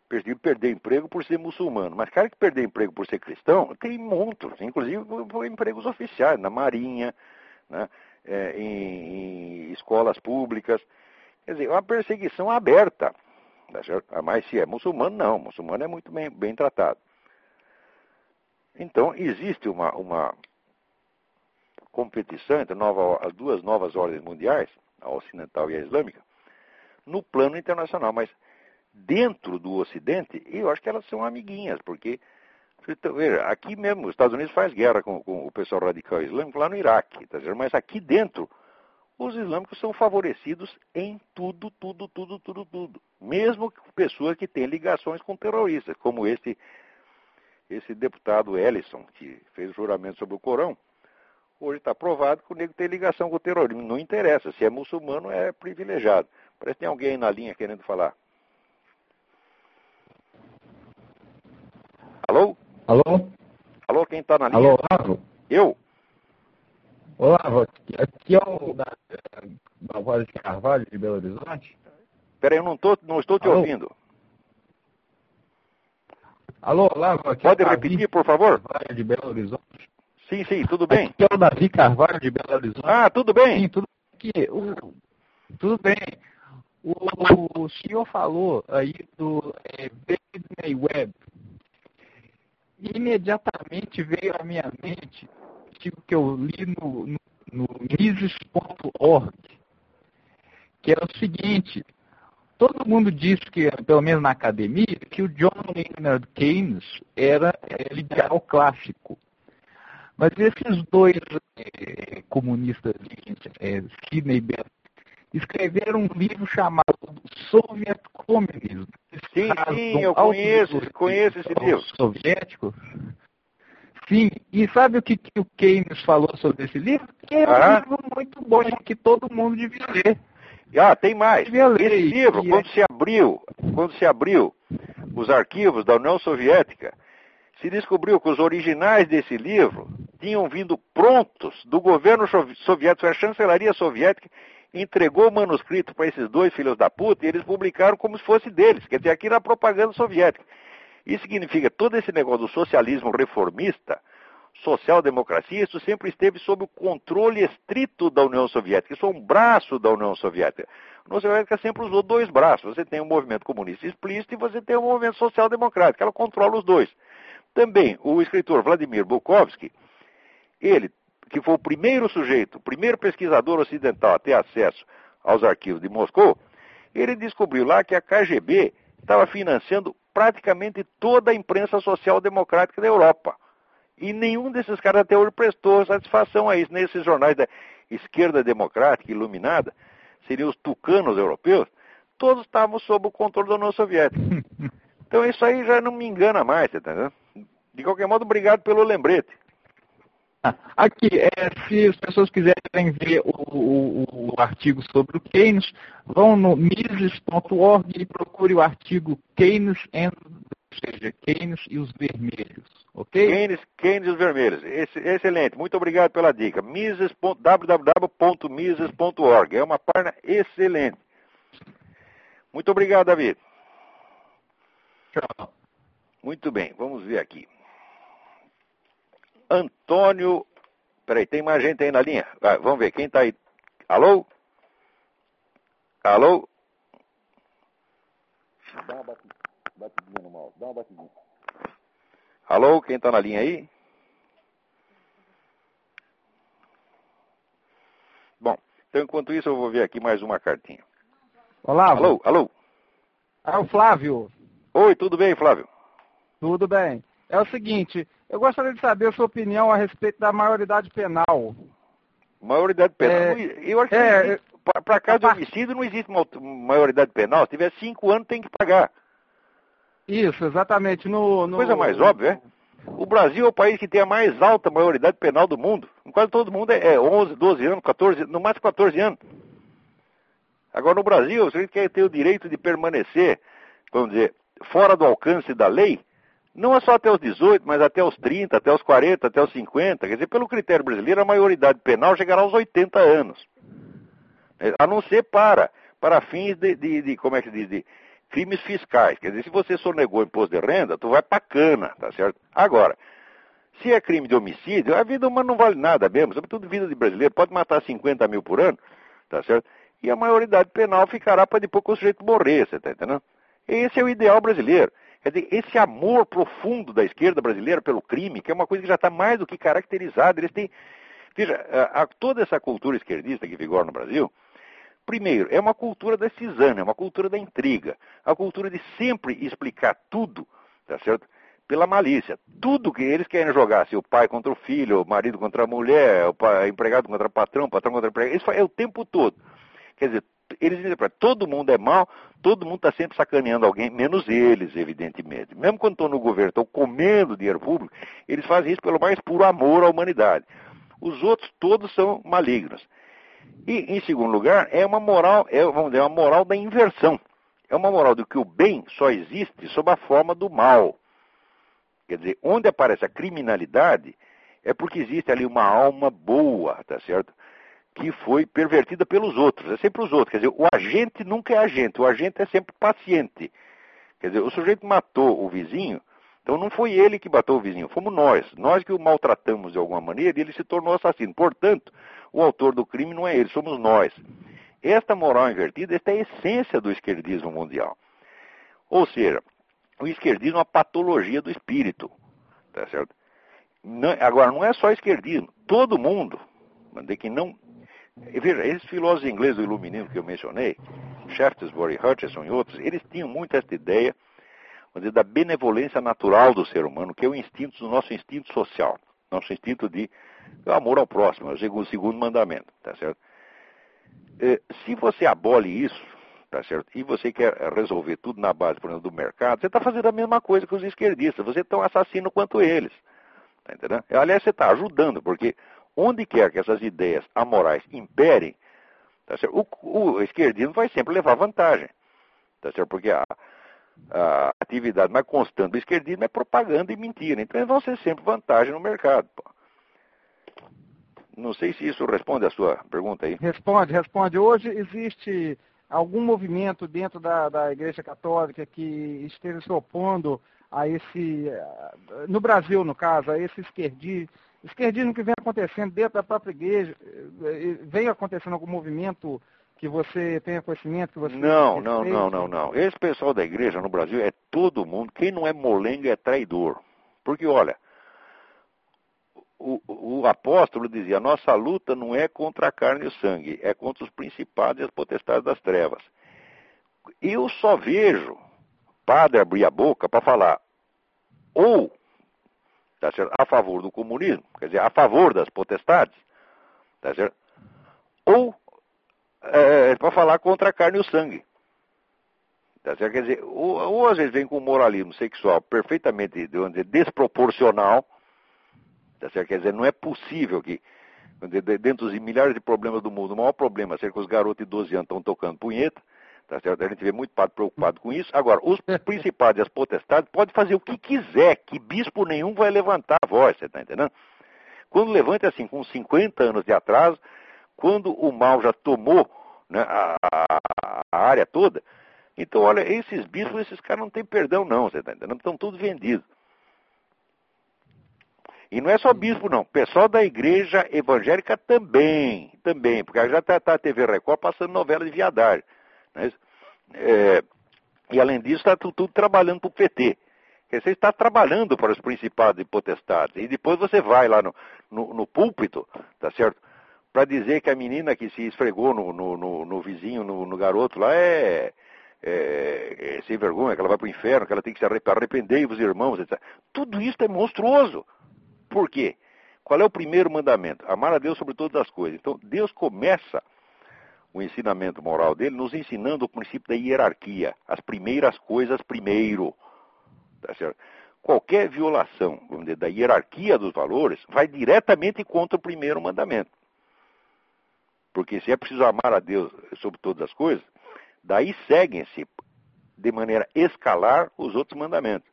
perdido perder emprego por ser muçulmano. Mas cara que perdeu emprego por ser cristão, tem muitos, inclusive empregos oficiais, na Marinha, né, é, em, em escolas públicas. Quer dizer, é uma perseguição aberta. Tá ah, mas se é muçulmano, não. Muçulmano é muito bem, bem tratado. Então, existe uma, uma competição entre nova, as duas novas ordens mundiais, a ocidental e a islâmica, no plano internacional. Mas dentro do Ocidente, eu acho que elas são amiguinhas, porque veja, aqui mesmo, os Estados Unidos faz guerra com, com o pessoal radical islâmico lá no Iraque, tá mas aqui dentro os islâmicos são favorecidos em tudo, tudo, tudo, tudo, tudo. Mesmo pessoas que têm ligações com terroristas, como esse, esse deputado Ellison, que fez o juramento sobre o Corão. Hoje está provado que o negro tem ligação com o terrorismo. Não interessa, se é muçulmano é privilegiado. Parece que tem alguém na linha querendo falar. Alô? Alô? Alô, quem está na linha? Alô, Lázaro? Eu? Olá, aqui é o da, da Voz de Carvalho, de Belo Horizonte. Peraí, eu não, tô, não estou te Alô? ouvindo. Alô, Olavo, aqui Pode é repetir, por favor? Carvalho, de Belo Horizonte. Sim, sim, tudo bem. Aqui é o Davi Carvalho, de Belo Horizonte. Ah, tudo bem? Sim, tudo aqui. O, tudo bem. O, o, senhor falou aí do é, David Web. Imediatamente veio à minha mente artigo que eu li no, no, no Mises.org, que é o seguinte, todo mundo diz que, pelo menos na academia, que o John Maynard Keynes era é, liberal clássico. Mas esses dois é, comunistas, é, Sidney Bell, escreveram um livro chamado Soviet Communism. Sim, sim, eu conheço, conheço esse livro. Soviético. Sim, e sabe o que, que o Keynes falou sobre esse livro? Que é um ah. livro muito bom, que todo mundo devia ler. Ah, tem mais. Esse livro, quando é... se abriu, quando se abriu os arquivos da União Soviética, se descobriu que os originais desse livro tinham vindo prontos do governo soviético, a chancelaria soviética entregou o manuscrito para esses dois filhos da puta e eles publicaram como se fosse deles. Quer dizer, aqui na propaganda soviética. Isso significa todo esse negócio do socialismo reformista social-democracia, isso sempre esteve sob o controle estrito da União Soviética. Isso é um braço da União Soviética. A União Soviética sempre usou dois braços. Você tem um movimento comunista explícito e você tem um movimento social-democrático. Ela controla os dois. Também o escritor Vladimir Bukovsky, ele, que foi o primeiro sujeito, o primeiro pesquisador ocidental a ter acesso aos arquivos de Moscou, ele descobriu lá que a KGB estava financiando praticamente toda a imprensa social-democrática da Europa. E nenhum desses caras até hoje prestou satisfação a isso. Nesses jornais da esquerda democrática iluminada, seriam os tucanos europeus, todos estavam sob o controle da União Soviética. Então isso aí já não me engana mais, tá entendendo? De qualquer modo, obrigado pelo lembrete. Aqui, é, se as pessoas quiserem ver o, o, o artigo sobre o Keynes, vão no mises.org e procure o artigo Keynes and ou seja, Keynes e os vermelhos, ok? Keynes, Keynes e os vermelhos. excelente, muito obrigado pela dica. Mises, www.mises.org. É uma página excelente. Muito obrigado, David. Tchau. Muito bem, vamos ver aqui. Antônio. Peraí, tem mais gente aí na linha? Vai, vamos ver, quem está aí? Alô? Alô? Dá uma batidinha no mouse, dá uma batidinha. Alô, quem está na linha aí? Bom, então enquanto isso eu vou ver aqui mais uma cartinha. Olá. Alô, alô. É o Flávio. Oi, tudo bem, Flávio? Tudo bem. É o seguinte, eu gostaria de saber a sua opinião a respeito da maioridade penal. Maioridade penal? É, eu acho que é, para caso de homicídio não existe maioridade penal. Se tiver cinco anos, tem que pagar. Isso, exatamente. No, no... Coisa mais óbvia, é? O Brasil é o país que tem a mais alta maioridade penal do mundo. Quase todo mundo é 11, 12 anos, 14, no máximo 14 anos. Agora, no Brasil, você quer ter o direito de permanecer, vamos dizer, fora do alcance da lei, não é só até os 18, mas até os 30, até os 40, até os 50. Quer dizer, pelo critério brasileiro, a maioridade penal chegará aos 80 anos. É, a não ser para, para fins de, de, de como é que se diz, de crimes fiscais. Quer dizer, se você sonegou imposto de renda, tu vai pra cana, tá certo? Agora, se é crime de homicídio, a vida humana não vale nada mesmo, sobretudo vida de brasileiro, pode matar 50 mil por ano, tá certo? E a maioridade penal ficará para depois que o sujeito morrer, você tá entendendo? Esse é o ideal brasileiro. Quer dizer, esse amor profundo da esquerda brasileira pelo crime, que é uma coisa que já está mais do que caracterizada, eles têm. Veja, a, a, toda essa cultura esquerdista que vigora no Brasil, primeiro, é uma cultura da cisânia, é uma cultura da intriga, a cultura de sempre explicar tudo, tá certo? Pela malícia. Tudo que eles querem jogar, se o pai contra o filho, o marido contra a mulher, o pai, empregado contra o patrão, o patrão contra o empregado, isso é o tempo todo. Quer dizer, eles para todo mundo é mal, todo mundo está sempre sacaneando alguém, menos eles, evidentemente. Mesmo quando estão no governo, estão comendo dinheiro público, eles fazem isso pelo mais puro amor à humanidade. Os outros todos são malignos. E, em segundo lugar, é uma moral, é, vamos dizer, uma moral da inversão. É uma moral de que o bem só existe sob a forma do mal. Quer dizer, onde aparece a criminalidade, é porque existe ali uma alma boa, tá certo? Que foi pervertida pelos outros, é sempre os outros. Quer dizer, o agente nunca é agente, o agente é sempre paciente. Quer dizer, o sujeito matou o vizinho, então não foi ele que matou o vizinho, fomos nós. Nós que o maltratamos de alguma maneira e ele se tornou assassino. Portanto, o autor do crime não é ele, somos nós. Esta moral invertida, esta é a essência do esquerdismo mundial. Ou seja, o esquerdismo é uma patologia do espírito. Tá certo? Não, agora, não é só esquerdismo. Todo mundo, de que não Veja, esses filósofos ingleses do iluminismo que eu mencionei, Shaftesbury, Hutcheson e outros, eles tinham muito essa ideia dizer, da benevolência natural do ser humano, que é o instinto, o nosso instinto social, nosso instinto de amor ao próximo, é o segundo mandamento, tá certo? Eh, se você abole isso, tá certo? E você quer resolver tudo na base, por exemplo, do mercado, você está fazendo a mesma coisa que os esquerdistas, você é tão assassino quanto eles, tá entendendo? Aliás, você está ajudando, porque onde quer que essas ideias amorais imperem, tá o, o, esquerdismo vai sempre levar vantagem. Tá? Porque a, a, atividade mais constante do esquerdismo é propaganda e mentira. Então eles vão ser sempre vantagem no mercado. Pô. Não sei se isso responde a sua pergunta aí. Responde, responde. Hoje existe algum movimento dentro da, da Igreja Católica que esteja se opondo a esse, no Brasil, no caso, a esse esquerdismo, esquerdismo que vem acontecendo dentro da própria igreja, eh, vem acontecendo algum movimento que você tenha conhecimento? Que você não, não, não, não, não. Esse pessoal da igreja no Brasil é todo mundo. Quem não é molenga é traidor. Porque, olha, o, o, apóstolo dizia: nossa luta não é contra a carne e o sangue, é contra os principados e as potestades das trevas. Eu só vejo padre abrir a boca para falar ou tá certo, a favor do comunismo, quer dizer, a favor das potestades, tá certo? ou é, para falar contra a carne e o sangue. Tá certo? Quer dizer, ou, ou às vezes vem com um moralismo sexual perfeitamente dizer, desproporcional, tá certo? Quer dizer, não é possível que, dentro dos milhares de problemas do mundo, o maior problema é ser que os garotos de 12 anos estão tocando punheta, tá certo? A gente vê muito padre preocupado com isso. Agora, os principados e as potestades podem fazer o que quiser, que bispo nenhum vai levantar a voz, você está entendendo? Quando levanta assim, com 50 anos de atraso, quando o mal já tomou né, a, a, área toda, então, olha, esses bispos, esses caras não têm perdão, não, você está entendendo? Estão todos vendidos. E não é só bispo, não. Pessoal da igreja evangélica também, também, porque já está tá a TV Record passando novela de viadagem. Né? É, e além disso, está tudo, tudo, trabalhando para o PT. Você está trabalhando para os principados e potestades. E depois você vai lá no, no, no púlpito, tá certo? Para dizer que a menina que se esfregou no, no, no vizinho, no, garoto lá, é, é, é, sem vergonha, que ela vai para o inferno, que ela tem que se arrepender, os irmãos, etc. Tudo isso é monstruoso. Por quê? Qual é o primeiro mandamento? Amar a Deus sobre todas as coisas. Então, Deus começa o ensinamento moral dele nos ensinando o princípio da hierarquia. As primeiras coisas primeiro. Tá? Qualquer violação dizer, da hierarquia dos valores vai diretamente contra o primeiro mandamento. Porque se é preciso amar a Deus sobre todas as coisas, daí seguem-se de maneira escalar os outros mandamentos.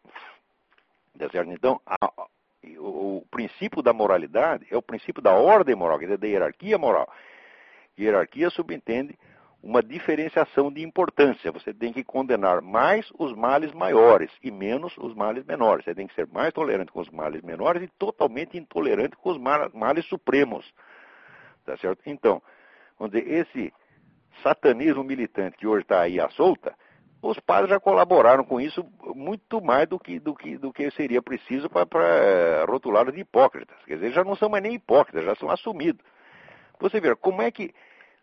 Tá? Então, a, o, o, princípio da moralidade é o princípio da ordem moral, quer dizer, da hierarquia moral. Hierarquia subentende uma diferenciação de importância. Você tem que condenar mais os males maiores e menos os males menores. Você tem que ser mais tolerante com os males menores e totalmente intolerante com os males supremos. Tá certo? Então, vamos dizer, esse satanismo militante que hoje está aí à solta, os padres já colaboraram com isso muito mais do que, do que, do que seria preciso para rotulá-los de hipócritas. Quer dizer, já não são mais nem hipócritas, já são assumidos. Você vê, como é que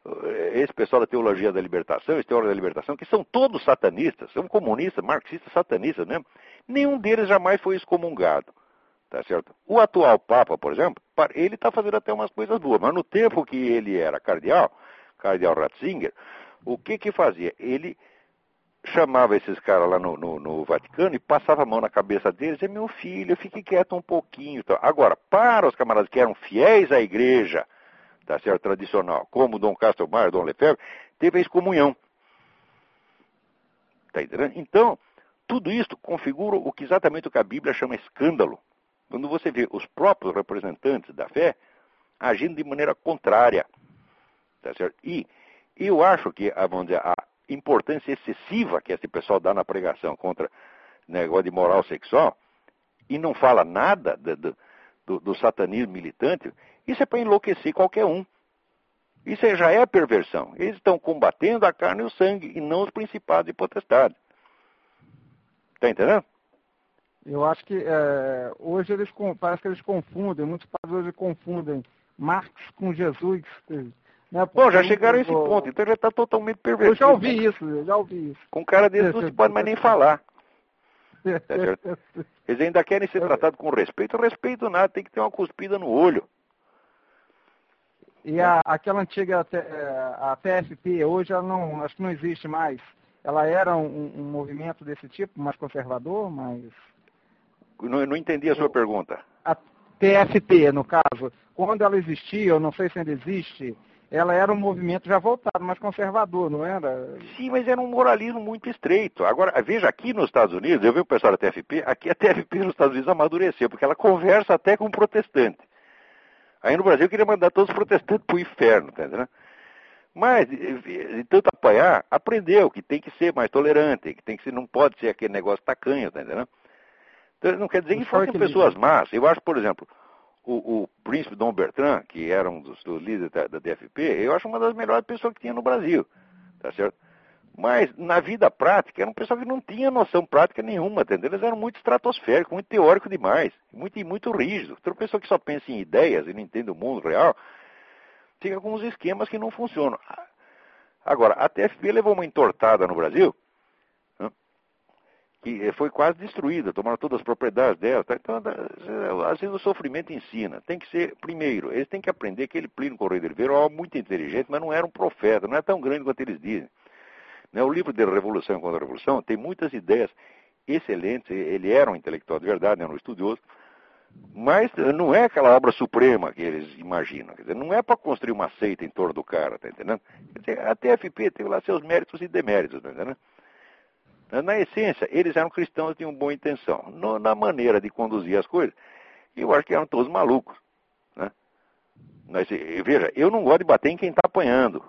eh, esse pessoal da teologia da libertação, esse teórico da libertação, que são todos satanistas, são comunistas, marxistas, satanistas mesmo, nenhum deles jamais foi excomungado. Tá certo? O atual Papa, por exemplo, ele está fazendo até umas coisas boas, mas no tempo que ele era cardeal, cardeal Ratzinger, o que que fazia? Ele chamava esses caras lá no, no, no, Vaticano e passava a mão na cabeça deles e dizia, meu filho, fique quieto um pouquinho. Agora, para os camaradas que eram fiéis à igreja, tá certo, tradicional, como Dom Castelmar, Dom Lefebvre, teve a excomunhão. Tá entendendo? Então, tudo isso configura o que exatamente o que a Bíblia chama escândalo. Quando você vê os próprios representantes da fé agindo de maneira contrária. Tá certo? E eu acho que a, vamos dizer, a importância excessiva que esse pessoal dá na pregação contra negócio de moral sexual e não fala nada do, do satanismo militante, isso é para enlouquecer qualquer um. Isso já é perversão. Eles estão combatendo a carne e o sangue, e não os principados e potestades. Está entendendo? Eu acho que é, hoje eles parece que eles confundem, muitos padres hoje confundem Marx com Jesus. Né? Bom, já chegaram a esse ponto, então já está totalmente pervertido. Eu já ouvi isso, eu já ouvi isso. Com cara desse não se pode mais nem falar. Tá Eles ainda querem ser tratados com respeito. Respeito nada, tem que ter uma cuspida no olho. E a, aquela antiga é, a TFP, hoje ela não, acho que não existe mais. Ela era um, um movimento desse tipo, mais conservador, mas... Não, não entendi a sua pergunta. A TFP, no caso, quando ela existia, eu não sei se ainda existe, ela era um movimento já voltado, mais conservador, não era? Sim, mas era um moralismo muito estreito. Agora, veja, aqui nos Estados Unidos, eu vi o pessoal da TFP, aqui a TFP nos Estados Unidos amadureceu, porque ela conversa até com um protestante. Aí no Brasil eu queria mandar todos os protestantes para o inferno, tá entendendo? Mas, de tanto apanhar, aprendeu que tem que ser mais tolerante, que tem que ser, não pode ser aquele negócio tacanho, tá entendendo? Então, não quer dizer que fossem pessoas más. Eu acho, por exemplo, o, o, príncipe Dom Bertrand, que era um dos, dos líderes da, da, DFP, eu acho uma das melhores pessoas que tinha no Brasil, tá certo? Mas na vida prática, era um pessoal que não tinha noção prática nenhuma, entendeu? Eles eram muito estratosféricos, muito teóricos demais, muito, muito rígidos. Outra pessoa que só pensa em ideias e não entende o mundo real, tem alguns esquemas que não funcionam. Agora, a TFP levou uma entortada no Brasil, que foi quase destruída, tomaram todas as propriedades dela. Tá? Então, às vezes o sofrimento ensina. Tem que ser, primeiro, eles têm que aprender que ele Plínio Correio de Oliveira era muito inteligente, mas não era um profeta, não é tão grande quanto eles dizem. Né? O livro de Revolução contra a Revolução tem muitas ideias excelentes, ele era um intelectual de verdade, era um estudioso, mas não é aquela obra suprema que eles imaginam. Dizer, não é para construir uma seita em torno do cara, tá entendendo? Dizer, a TFP tem lá seus méritos e deméritos, tá entendendo? Na essência, eles eram cristãos e tinham boa intenção. No, na maneira de conduzir as coisas, eu acho que eram todos malucos. Né? Mas, veja, eu não gosto de bater em quem está apanhando.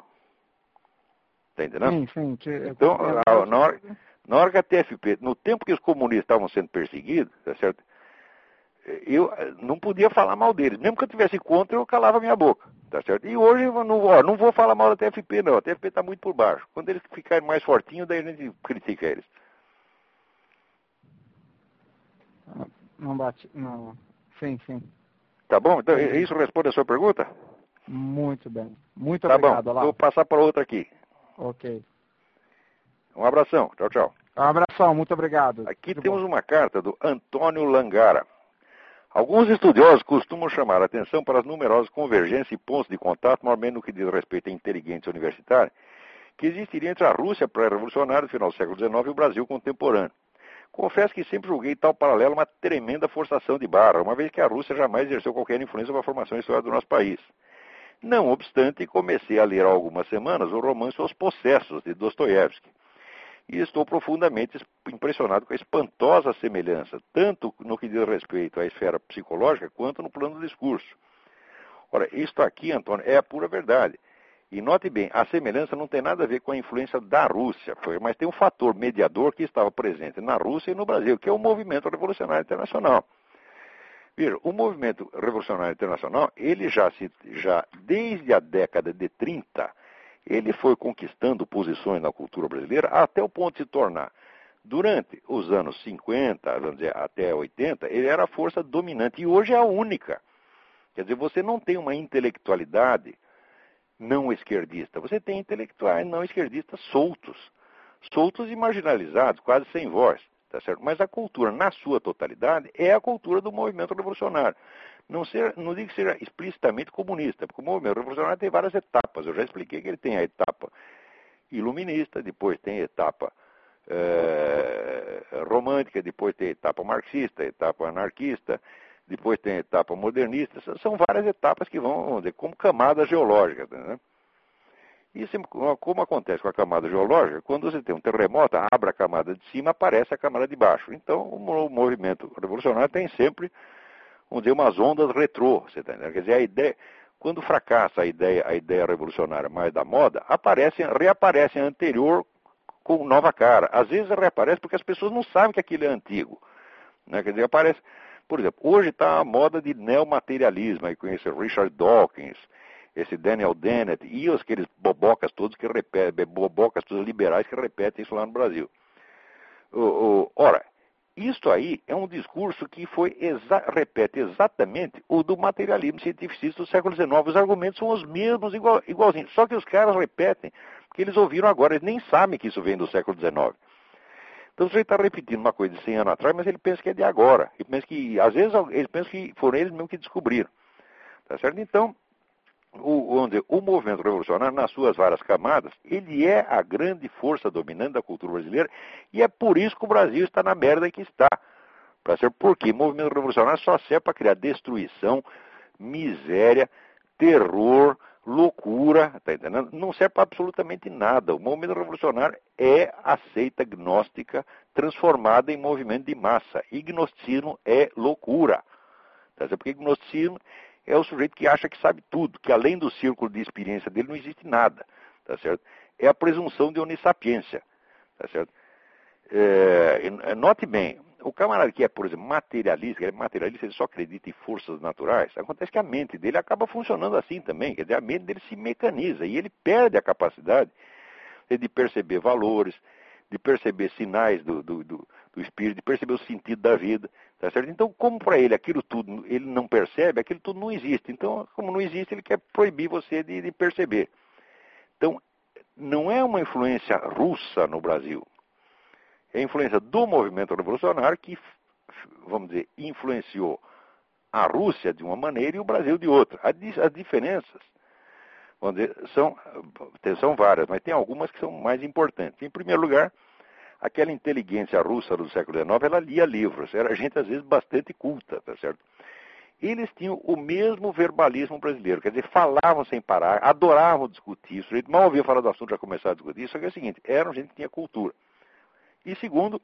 Está entendendo? Sim, sim. Que, então, na hora, na hora que a TFP, no tempo que os comunistas estavam sendo perseguidos, tá certo? eu não podia falar mal deles. Mesmo que eu tivesse contra, eu calava minha boca. Tá certo? E hoje eu não, ó, não vou falar mal da TFP, não. A TFP está muito por baixo. Quando eles ficarem mais fortinhos, daí a gente critica eles. Não bate. Não. Sim, sim. Tá bom? Então, isso responde a sua pergunta? Muito bem. Muito tá obrigado, bom. Vou passar para outra aqui. Ok. Um abração. Tchau, tchau. Um abração. Muito obrigado. Aqui Tudo temos bom. uma carta do Antônio Langara. Alguns estudiosos costumam chamar a atenção para as numerosas convergências e pontos de contato, normalmente no que diz respeito a inteligência universitária, que existiriam entre a Rússia pré-revolucionária do final do século XIX e o Brasil contemporâneo. Confesso que sempre julguei tal paralelo uma tremenda forçação de barra, uma vez que a Rússia jamais exerceu qualquer influência para a formação histórica do nosso país. Não obstante, comecei a ler há algumas semanas o romance Os Possessos, de Dostoiévski e estou profundamente impressionado com a espantosa semelhança, tanto no que diz respeito à esfera psicológica, quanto no plano do discurso. Ora, isto aqui, Antônio, é a pura verdade. E note bem, a semelhança não tem nada a ver com a influência da Rússia, mas tem um fator mediador que estava presente na Rússia e no Brasil, que é o movimento revolucionário internacional. Veja, o movimento revolucionário internacional, ele já, se, já desde a década de 30, ele foi conquistando posições na cultura brasileira até o ponto de se tornar, durante os anos 50, vamos dizer, até 80, ele era a força dominante e hoje é a única. Quer dizer, você não tem uma intelectualidade não esquerdista, você tem intelectuais não esquerdistas soltos, soltos e marginalizados, quase sem voz, tá certo? Mas a cultura, na sua totalidade, é a cultura do movimento revolucionário. Não, ser, não digo que seja explicitamente comunista, porque o movimento revolucionário tem várias etapas. Eu já expliquei que ele tem a etapa iluminista, depois tem a etapa é, romântica, depois tem a etapa marxista, a etapa anarquista, depois tem a etapa modernista. São várias etapas que vão, vamos dizer, como camadas geológicas. Né? Isso, como acontece com a camada geológica, quando você tem um terremoto, abre a camada de cima, aparece a camada de baixo. Então, o movimento revolucionário tem sempre vamos dizer, umas ondas retrô, você entendendo? Quer dizer, a ideia, quando fracassa a ideia, a ideia revolucionária mais da moda, aparece, reaparece a anterior com nova cara. Às vezes reaparece porque as pessoas não sabem que aquilo é antigo. Né? Quer dizer, aparece. Por exemplo, hoje está a moda de neomaterialismo, aí esse Richard Dawkins, esse Daniel Dennett e os aqueles bobocas todos que repetem, bobocas todos liberais que repetem isso lá no Brasil. O, o, ora, isto aí é um discurso que foi exa repete exatamente o do materialismo cientificista do século XIX. Os argumentos são os mesmos, igual, igualzinhos. Só que os caras repetem, porque eles ouviram agora, eles nem sabem que isso vem do século XIX. Então você está repetindo uma coisa de 100 anos atrás, mas ele pensa que é de agora. Ele pensa que, às vezes, eles pensam que foram eles mesmos que descobriram. Tá certo? Então, o, o movimento revolucionário, nas suas várias camadas, ele é a grande força dominante da cultura brasileira e é por isso que o Brasil está na merda que está. Para ser porque o movimento revolucionário só serve para criar destruição, miséria, terror, loucura, tá entendendo? Não serve para absolutamente nada. O movimento revolucionário é a seita gnóstica transformada em movimento de massa. E gnosticismo é loucura. Tá? Porque gnosticismo é o sujeito que acha que sabe tudo, que além do círculo de experiência dele não existe nada, tá certo? É a presunção de onissapiência, tá certo? É, note bem, O camarada que é, por exemplo, materialista, ele é materialista, ele só acredita em forças naturais, acontece que a mente dele acaba funcionando assim também, quer dizer, a mente dele se mecaniza e ele perde a capacidade de perceber valores, de perceber sinais do, do, do, do espírito, de perceber o sentido da vida, tá certo? Então, como para ele aquilo tudo ele não percebe, aquilo tudo não existe. Então, como não existe, ele quer proibir você de, de perceber. Então, não é uma influência russa no Brasil. É a influência do movimento revolucionário que, vamos dizer, influenciou a Rússia de uma maneira e o Brasil de outra. As diferenças, vamos dizer, são, são várias, mas tem algumas que são mais importantes. Em primeiro lugar, aquela inteligência russa do século XIX, ela lia livros, era gente às vezes bastante culta, tá certo? Eles tinham o mesmo verbalismo brasileiro, quer dizer, falavam sem parar, adoravam discutir isso, mal ouvia falar do assunto já começaram a discutir, só que é o seguinte, eram gente que tinha cultura. E segundo,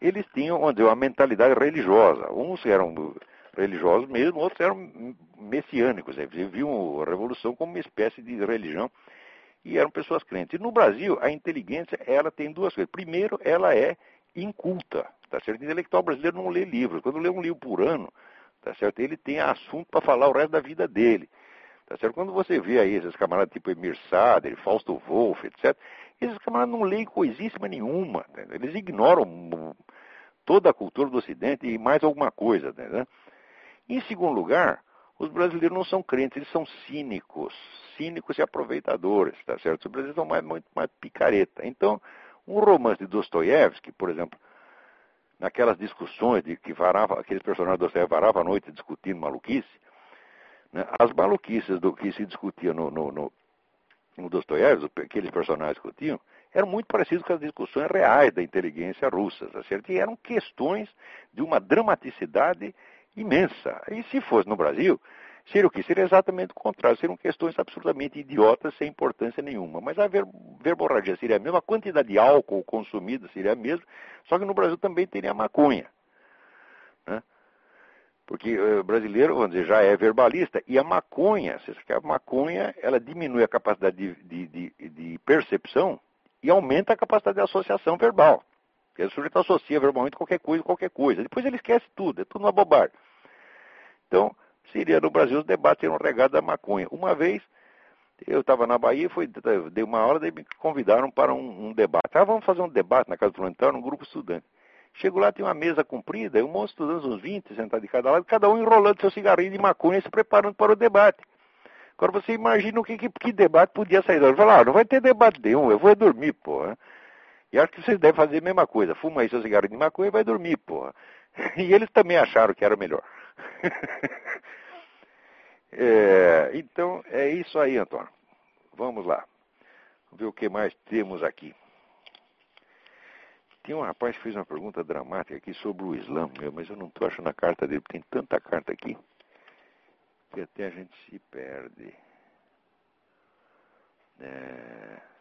eles tinham, vamos dizer, uma mentalidade religiosa. Uns eram religiosos mesmo, outros eram messiânicos, eles viam a revolução como uma espécie de religião e eram pessoas crentes. E no Brasil, a inteligência, ela tem duas coisas. Primeiro, ela é inculta, tá certo? O intelectual brasileiro não lê livros. Quando lê um livro por ano, tá certo? Ele tem assunto para falar o resto da vida dele. Tá certo? Quando você vê aí esses camaradas tipo Emir Sader, Fausto Wolff, etc., esses camaradas não leem coisíssima nenhuma. Tá Eles ignoram toda a cultura do Ocidente e mais alguma coisa. Tá em segundo lugar, os brasileiros não são crentes, eles são cínicos, cínicos e aproveitadores, tá certo? Os brasileiros são mais, muito mais picareta. Então, um romance de Dostoiévski, por exemplo, naquelas discussões de que varava, aqueles personagens do Dostoiévski varavam a noite discutindo maluquice, né? as maluquices do que se discutia no, no, no, no Dostoiévski, aqueles personagens discutiam, eram muito parecidos com as discussões reais da inteligência russa, tá certo? E eram questões de uma dramaticidade imensa. E se fosse no Brasil, seria o quê? Seria exatamente o contrário. Seriam questões absolutamente idiotas, sem importância nenhuma. Mas a ver, verborragia seria a mesma, a quantidade de álcool consumida seria a mesma, só que no Brasil também teria maconha. Né? Porque o eh, brasileiro, vamos dizer, já é verbalista, e a maconha, a maconha, ela diminui a capacidade de, de, de, de percepção e aumenta a capacidade de associação verbal. Porque o sujeito associa verbalmente qualquer coisa qualquer coisa. Depois ele esquece tudo, é tudo uma bobagem. Então, seria no Brasil os debates eram regados à maconha. Uma vez, eu estava na Bahia, foi, dei uma hora, e me convidaram para um, um, debate. Ah, vamos fazer um debate na casa do Flamengo, um grupo estudante. Chego lá, tem uma mesa comprida, e um monte de estudantes, uns 20, sentados de cada lado, cada um enrolando seu cigarrinho de maconha e se preparando para o debate. Agora você imagina o que, que, que debate podia sair. Eu falei, ah, não vai ter debate nenhum, eu vou dormir, pô. E acho que vocês devem fazer a mesma coisa. Fuma aí seu cigarro de maconha e vai dormir, porra. E eles também acharam que era melhor. é, então, é isso aí, Antônio. Vamos lá. Vamos ver o que mais temos aqui. Tem um rapaz que fez uma pergunta dramática aqui sobre o Islã, mas eu não estou achando a carta dele. Tem tanta carta aqui que até a gente se perde. É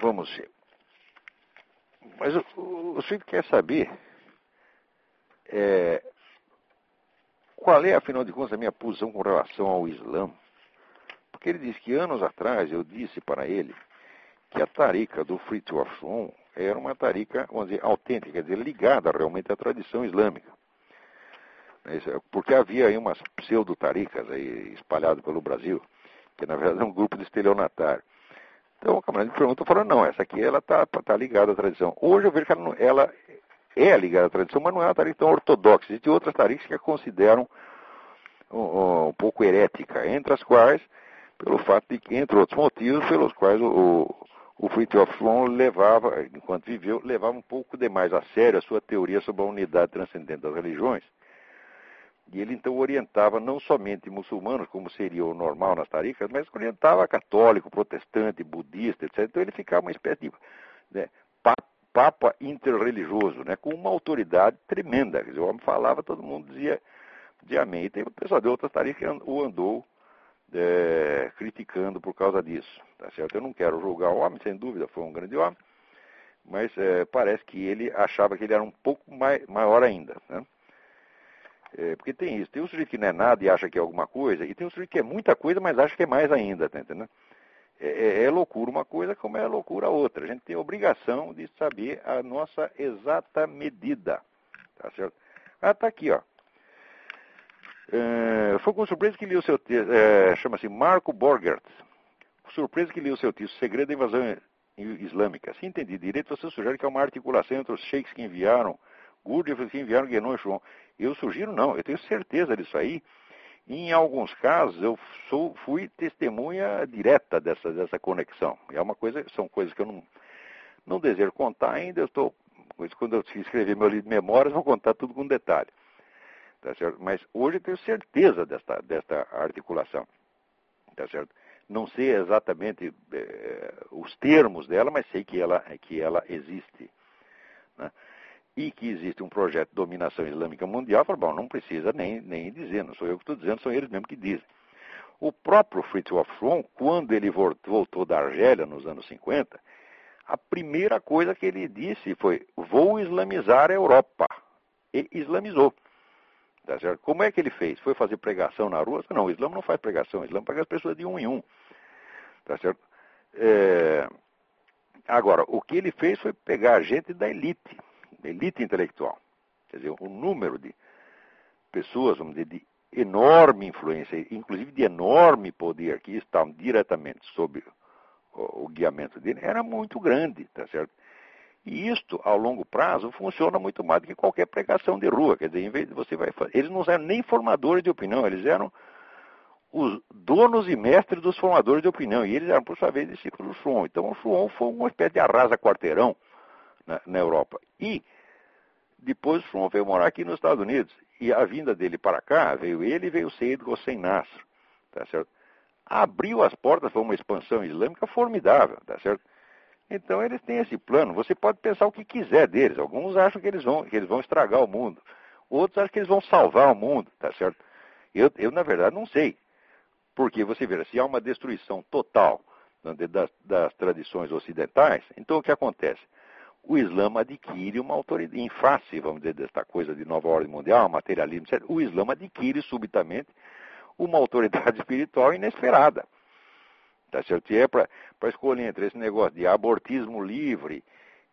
vamos ver. Mas o, o, o quer saber é, qual é, afinal de contas, a minha posição com relação ao Islã. Porque ele disse que anos atrás eu disse para ele que a tarica do Free to Afron era uma tarica, vamos dizer, autêntica, quer dizer, ligada realmente à tradição islâmica. É, porque havia aí umas pseudo-taricas espalhadas pelo Brasil, que na verdade é um grupo de estelionatário. Então, o camarada me perguntou, falando, não, essa aqui ela está tá ligada à tradição. Hoje eu vejo que ela, ela é ligada à tradição, mas não é uma tarifa tão ortodoxa. Existem outras tarifas que a consideram um, um, pouco herética, entre as quais, pelo fato de que, entre outros motivos, pelos quais o, o Fritjof Sloan levava, enquanto viveu, levava um pouco demais a sério a sua teoria sobre a unidade transcendente das religiões, e ele então orientava não somente muçulmanos, como seria o normal nas tarifas, mas orientava católico, protestante, budista, etc. Então ele ficava uma espécie de né, papa interreligioso, né, com uma autoridade tremenda. Quer dizer, o homem falava, todo mundo dizia, dizia amém. E tem o pessoal de outras tarifas o andou é, criticando por causa disso. Tá certo? Eu não quero julgar o homem, sem dúvida, foi um grande homem, mas é, parece que ele achava que ele era um pouco mai, maior ainda. Né? É, porque tem isso, tem um sujeito que não é nada e acha que é alguma coisa, e tem um sujeito que é muita coisa, mas acha que é mais ainda, tá entendendo? é, é, é, loucura uma coisa como é loucura outra. A gente tem a obrigação de saber a nossa exata medida. Tá certo? Ah, tá aqui, ó. É, foi com surpresa que li o seu texto, é, chama-se Marco Borgert. Surpresa que li o seu texto, Segredo da Invasão Islâmica. Se entendi direito, você sugere que é uma articulação entre os sheiks que enviaram Gurdjieff que enviaram Guénon e João. Eu sugiro não, eu tenho certeza disso aí. Em alguns casos, eu sou, fui testemunha direta dessa, dessa conexão. É uma coisa, são coisas que eu não, não desejo contar ainda. Eu estou, quando eu escrever meu livro de memórias, vou contar tudo com detalhe. Tá certo? Mas hoje eu tenho certeza desta, desta articulação. Tá certo? Não sei exatamente eh, os termos dela, mas sei que ela, que ela existe. Né? E que existe um projeto de dominação islâmica mundial, fala, bom, não precisa nem, nem dizer, não sou eu que estou dizendo, são eles mesmos que dizem. O próprio Fritz Wolfram, quando ele voltou da Argélia nos anos 50, a primeira coisa que ele disse foi: vou islamizar a Europa. E islamizou. Tá certo? Como é que ele fez? Foi fazer pregação na rua? Não, o Islã não faz pregação, o Islã pega as pessoas de um em um. Tá certo? É... Agora, o que ele fez foi pegar gente da elite, elite intelectual. Quer dizer, um número de pessoas, vamos dizer, de enorme influência, inclusive de enorme poder, que estavam diretamente sob o, o guiamento dele, era muito grande, tá certo? E isto, ao longo prazo, funciona muito mais do que qualquer pregação de rua. Quer dizer, em vez de você vai fazer. Eles não eram nem formadores de opinião, eles eram os donos e mestres dos formadores de opinião. E eles eram, por sua vez, discípulos do Schwann. Então, o Schwann foi uma espécie de arrasa-quarteirão na, na, Europa. E depois o Schwann veio morar aqui nos Estados Unidos. E a vinda dele para cá, veio ele e veio o Seyd Hossein Nasr, tá certo? Abriu as portas para uma expansão islâmica formidável, tá certo? Então eles têm esse plano. Você pode pensar o que quiser deles. Alguns acham que eles vão, que eles vão estragar o mundo. Outros acham que eles vão salvar o mundo, tá certo? Eu, eu na verdade, não sei. Porque você vê, se há uma destruição total né, das, das tradições ocidentais, então o que acontece? O Islã adquire uma autoridade, em face, vamos dizer, desta coisa de nova ordem mundial, materialismo, etc., o Islã adquire subitamente uma autoridade espiritual inesperada. Tá certo? E é para escolher entre esse negócio de abortismo livre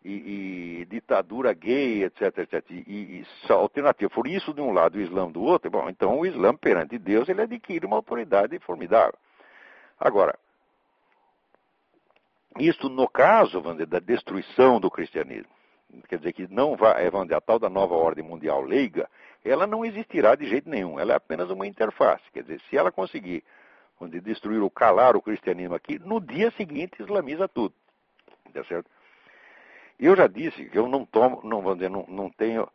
e, e ditadura gay, etc, etc, e, e alternativa, por isso de um lado o Islã do outro, bom, então o Islã perante Deus ele adquire uma autoridade formidável. Agora, isto no caso, da destruição do cristianismo. Quer dizer que não vai, dizer, a tal da nova ordem mundial leiga, ela não existirá de jeito nenhum. Ela é apenas uma interface. Quer dizer, se ela conseguir dizer, destruir ou calar o cristianismo aqui, no dia seguinte islamiza tudo. Tá certo? Eu já disse que eu não tomo, não, vamos dizer, não, não tenho,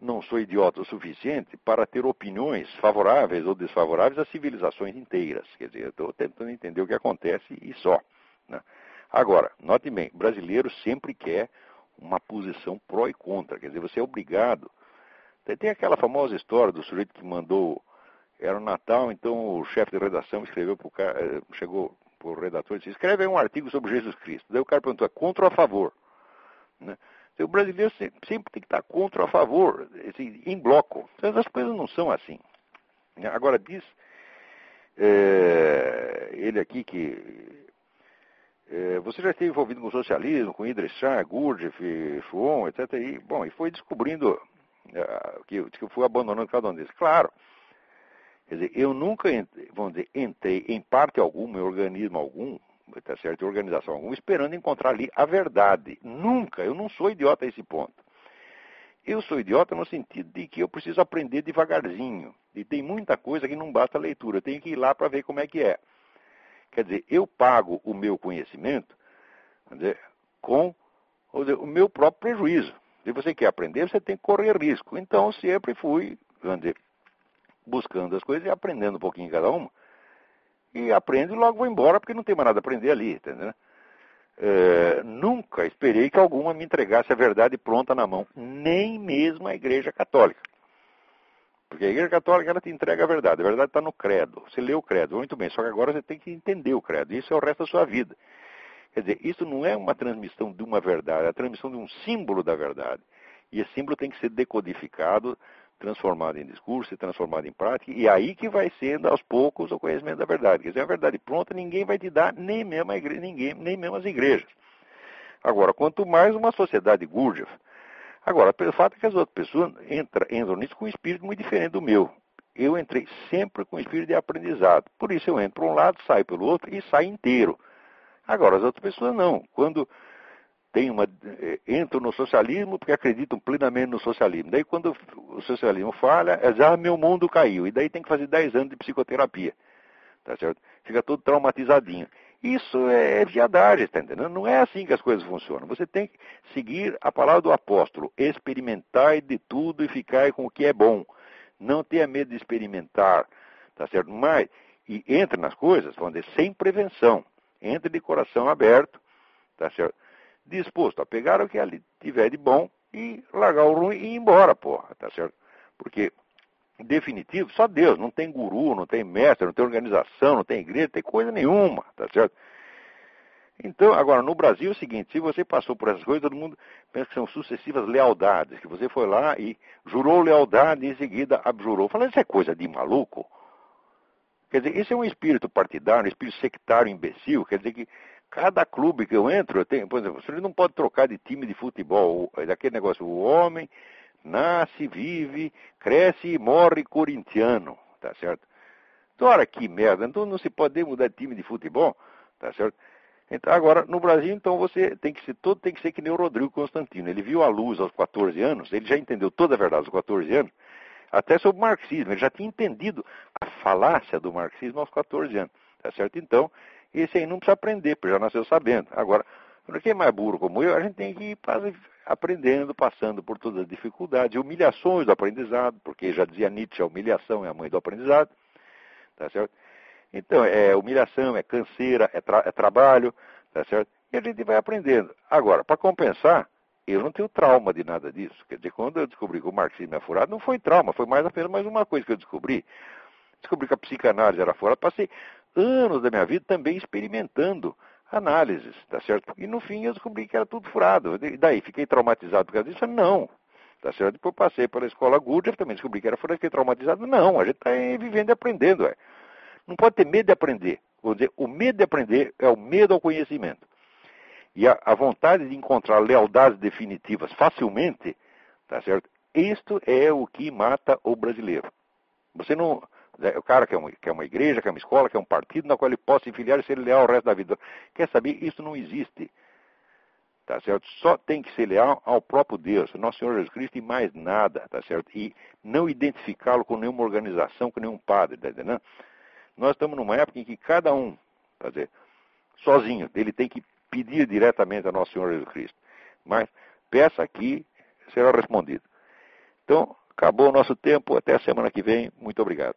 não sou idiota o suficiente para ter opiniões favoráveis ou desfavoráveis às civilizações inteiras. Quer dizer, eu estou tentando entender o que acontece e só. Né? Agora, note bem, brasileiro sempre quer uma posição pró e contra, quer dizer, você é obrigado. Tem aquela famosa história do sujeito que mandou, era o Natal, então o chefe de redação escreveu para o cara, eh, chegou para o redator e disse, escreve aí um artigo sobre Jesus Cristo. Daí o cara perguntou, é contra ou a favor? Né? Então, o brasileiro sempre, sempre, tem que estar contra ou a favor, assim, em bloco. Então, as coisas não são assim. Agora, diz é, ele aqui que você já esteve envolvido com o socialismo, com Idris Shah, Gurdjieff, Schwann, etc. E, bom, e foi descobrindo uh, que, que eu fui abandonando cada um deles. Claro, quer dizer, eu nunca, vamos dizer, entrei em parte alguma, em organismo algum, tá certo, em organização alguma, esperando encontrar ali a verdade. Nunca, eu não sou idiota a esse ponto. Eu sou idiota no sentido de que eu preciso aprender devagarzinho. E tem muita coisa que não basta a leitura, eu tenho que ir lá para ver como é que é. Quer dizer, eu pago o meu conhecimento dizer, com dizer, o meu próprio prejuízo. Se você quer aprender, você tem que correr risco. Então, sempre fui dizer, buscando as coisas e aprendendo um pouquinho cada uma. E aprendo e logo vou embora, porque não tem mais nada a aprender ali, entendeu? É, nunca esperei que alguma me entregasse a verdade pronta na mão, nem mesmo a Igreja Católica. Porque a Igreja Católica ela te entrega a verdade. A verdade está no credo. Você lê o credo, muito bem. Só que agora você tem que entender o credo. Isso é o resto da sua vida. Quer dizer, isso não é uma transmissão de uma verdade, é a transmissão de um símbolo da verdade. E esse símbolo tem que ser decodificado transformado em discurso, transformado em prática, e aí que vai sendo aos poucos o conhecimento da verdade. Quer dizer, a verdade pronta ninguém vai te dar, nem mesmo, igreja, ninguém, nem mesmo as igrejas. Agora, quanto mais uma sociedade Gurdjieff, agora, o fato é que as outras pessoas entram, entram nisso com um espírito muito diferente do meu. Eu entrei sempre com um espírito de aprendizado. Por isso eu entro por um lado, saio pelo outro e saio inteiro. Agora, as outras pessoas não. Quando tem uma, eh, entram no socialismo porque acreditam plenamente no socialismo. Daí quando o socialismo falha, é já ah, meu mundo caiu. E daí tem que fazer 10 anos de psicoterapia. Tá certo? Fica todo traumatizadinho. Isso é viadagem, está entendendo? Não é assim que as coisas funcionam. Você tem que seguir a palavra do apóstolo, experimentar de tudo e ficar com o que é bom. Não tenha medo de experimentar, tá certo? Mas, e entre nas coisas, vamos dizer, sem prevenção. Entre de coração aberto, tá certo? disposto a pegar o que ali tiver de bom e largar o ruim e ir embora, porra, tá certo? Porque, definitivo, só Deus, não tem guru, não tem mestre, não tem organização, não tem igreja, não tem coisa nenhuma, tá certo? Então, agora, no Brasil é o seguinte, se você passou por essas coisas, todo mundo pensa que são sucessivas lealdades, que você foi lá e jurou lealdade e em seguida abjurou. Falando, isso é coisa de maluco. Quer dizer, isso é um espírito partidário, um espírito sectário imbecil, quer dizer que Cada clube que eu entro, eu tenho, por exemplo, você não pode trocar de time de futebol, daquele negócio, o homem nasce, vive, cresce e morre corintiano, tá certo? Então, olha que merda, então não se pode mudar de time de futebol, tá certo? Então, agora, no Brasil, então, você tem que ser, todo tem que ser que nem o Rodrigo Constantino. Ele viu a luz aos 14 anos, ele já entendeu toda a verdade aos 14 anos, até sobre o marxismo, ele já tinha entendido a falácia do marxismo aos 14 anos, tá certo? Então, esse aí não precisa aprender, porque já nasceu sabendo. Agora, quem é mais burro como eu, a gente tem que ir aprendendo, passando por todas as dificuldades, humilhações do aprendizado, porque já dizia Nietzsche, a humilhação é a mãe do aprendizado, tá certo? Então, é humilhação, é canseira, é, tra é trabalho, tá certo? E a gente vai aprendendo. Agora, para compensar, eu não tenho trauma de nada disso. Quer dizer, quando eu descobri que o marxismo é furado, não foi trauma, foi mais apenas mais uma coisa que eu descobri. Descobri que a psicanálise era furada, passei anos da minha vida também experimentando análises, tá certo? E no fim eu descobri que era tudo furado. E daí, fiquei traumatizado por causa disso? Não. Tá certo? Depois passei pela escola Gurdjieff, também descobri que era furado, fiquei traumatizado. Não, a gente está vivendo e aprendendo, é. Não pode ter medo de aprender. Vou dizer, o medo de aprender é o medo ao conhecimento. E a, a vontade de encontrar lealdades definitivas facilmente, tá certo? Isto é o que mata o brasileiro. Você não, o cara quer uma, quer uma igreja, quer uma escola, quer um partido na qual ele possa enfiliar e ser leal o resto da vida. Quer saber? Isso não existe. Tá certo? Só tem que ser leal ao próprio Deus, nosso Senhor Jesus Cristo e mais nada, tá certo? E não identificá-lo com nenhuma organização, com nenhum padre, tá entendendo? Nós estamos numa época em que cada um, dizer, sozinho, ele tem que pedir diretamente a nosso Senhor Jesus Cristo. Mas peça aqui, será respondido. Então, acabou o nosso tempo, até a semana que vem, muito obrigado.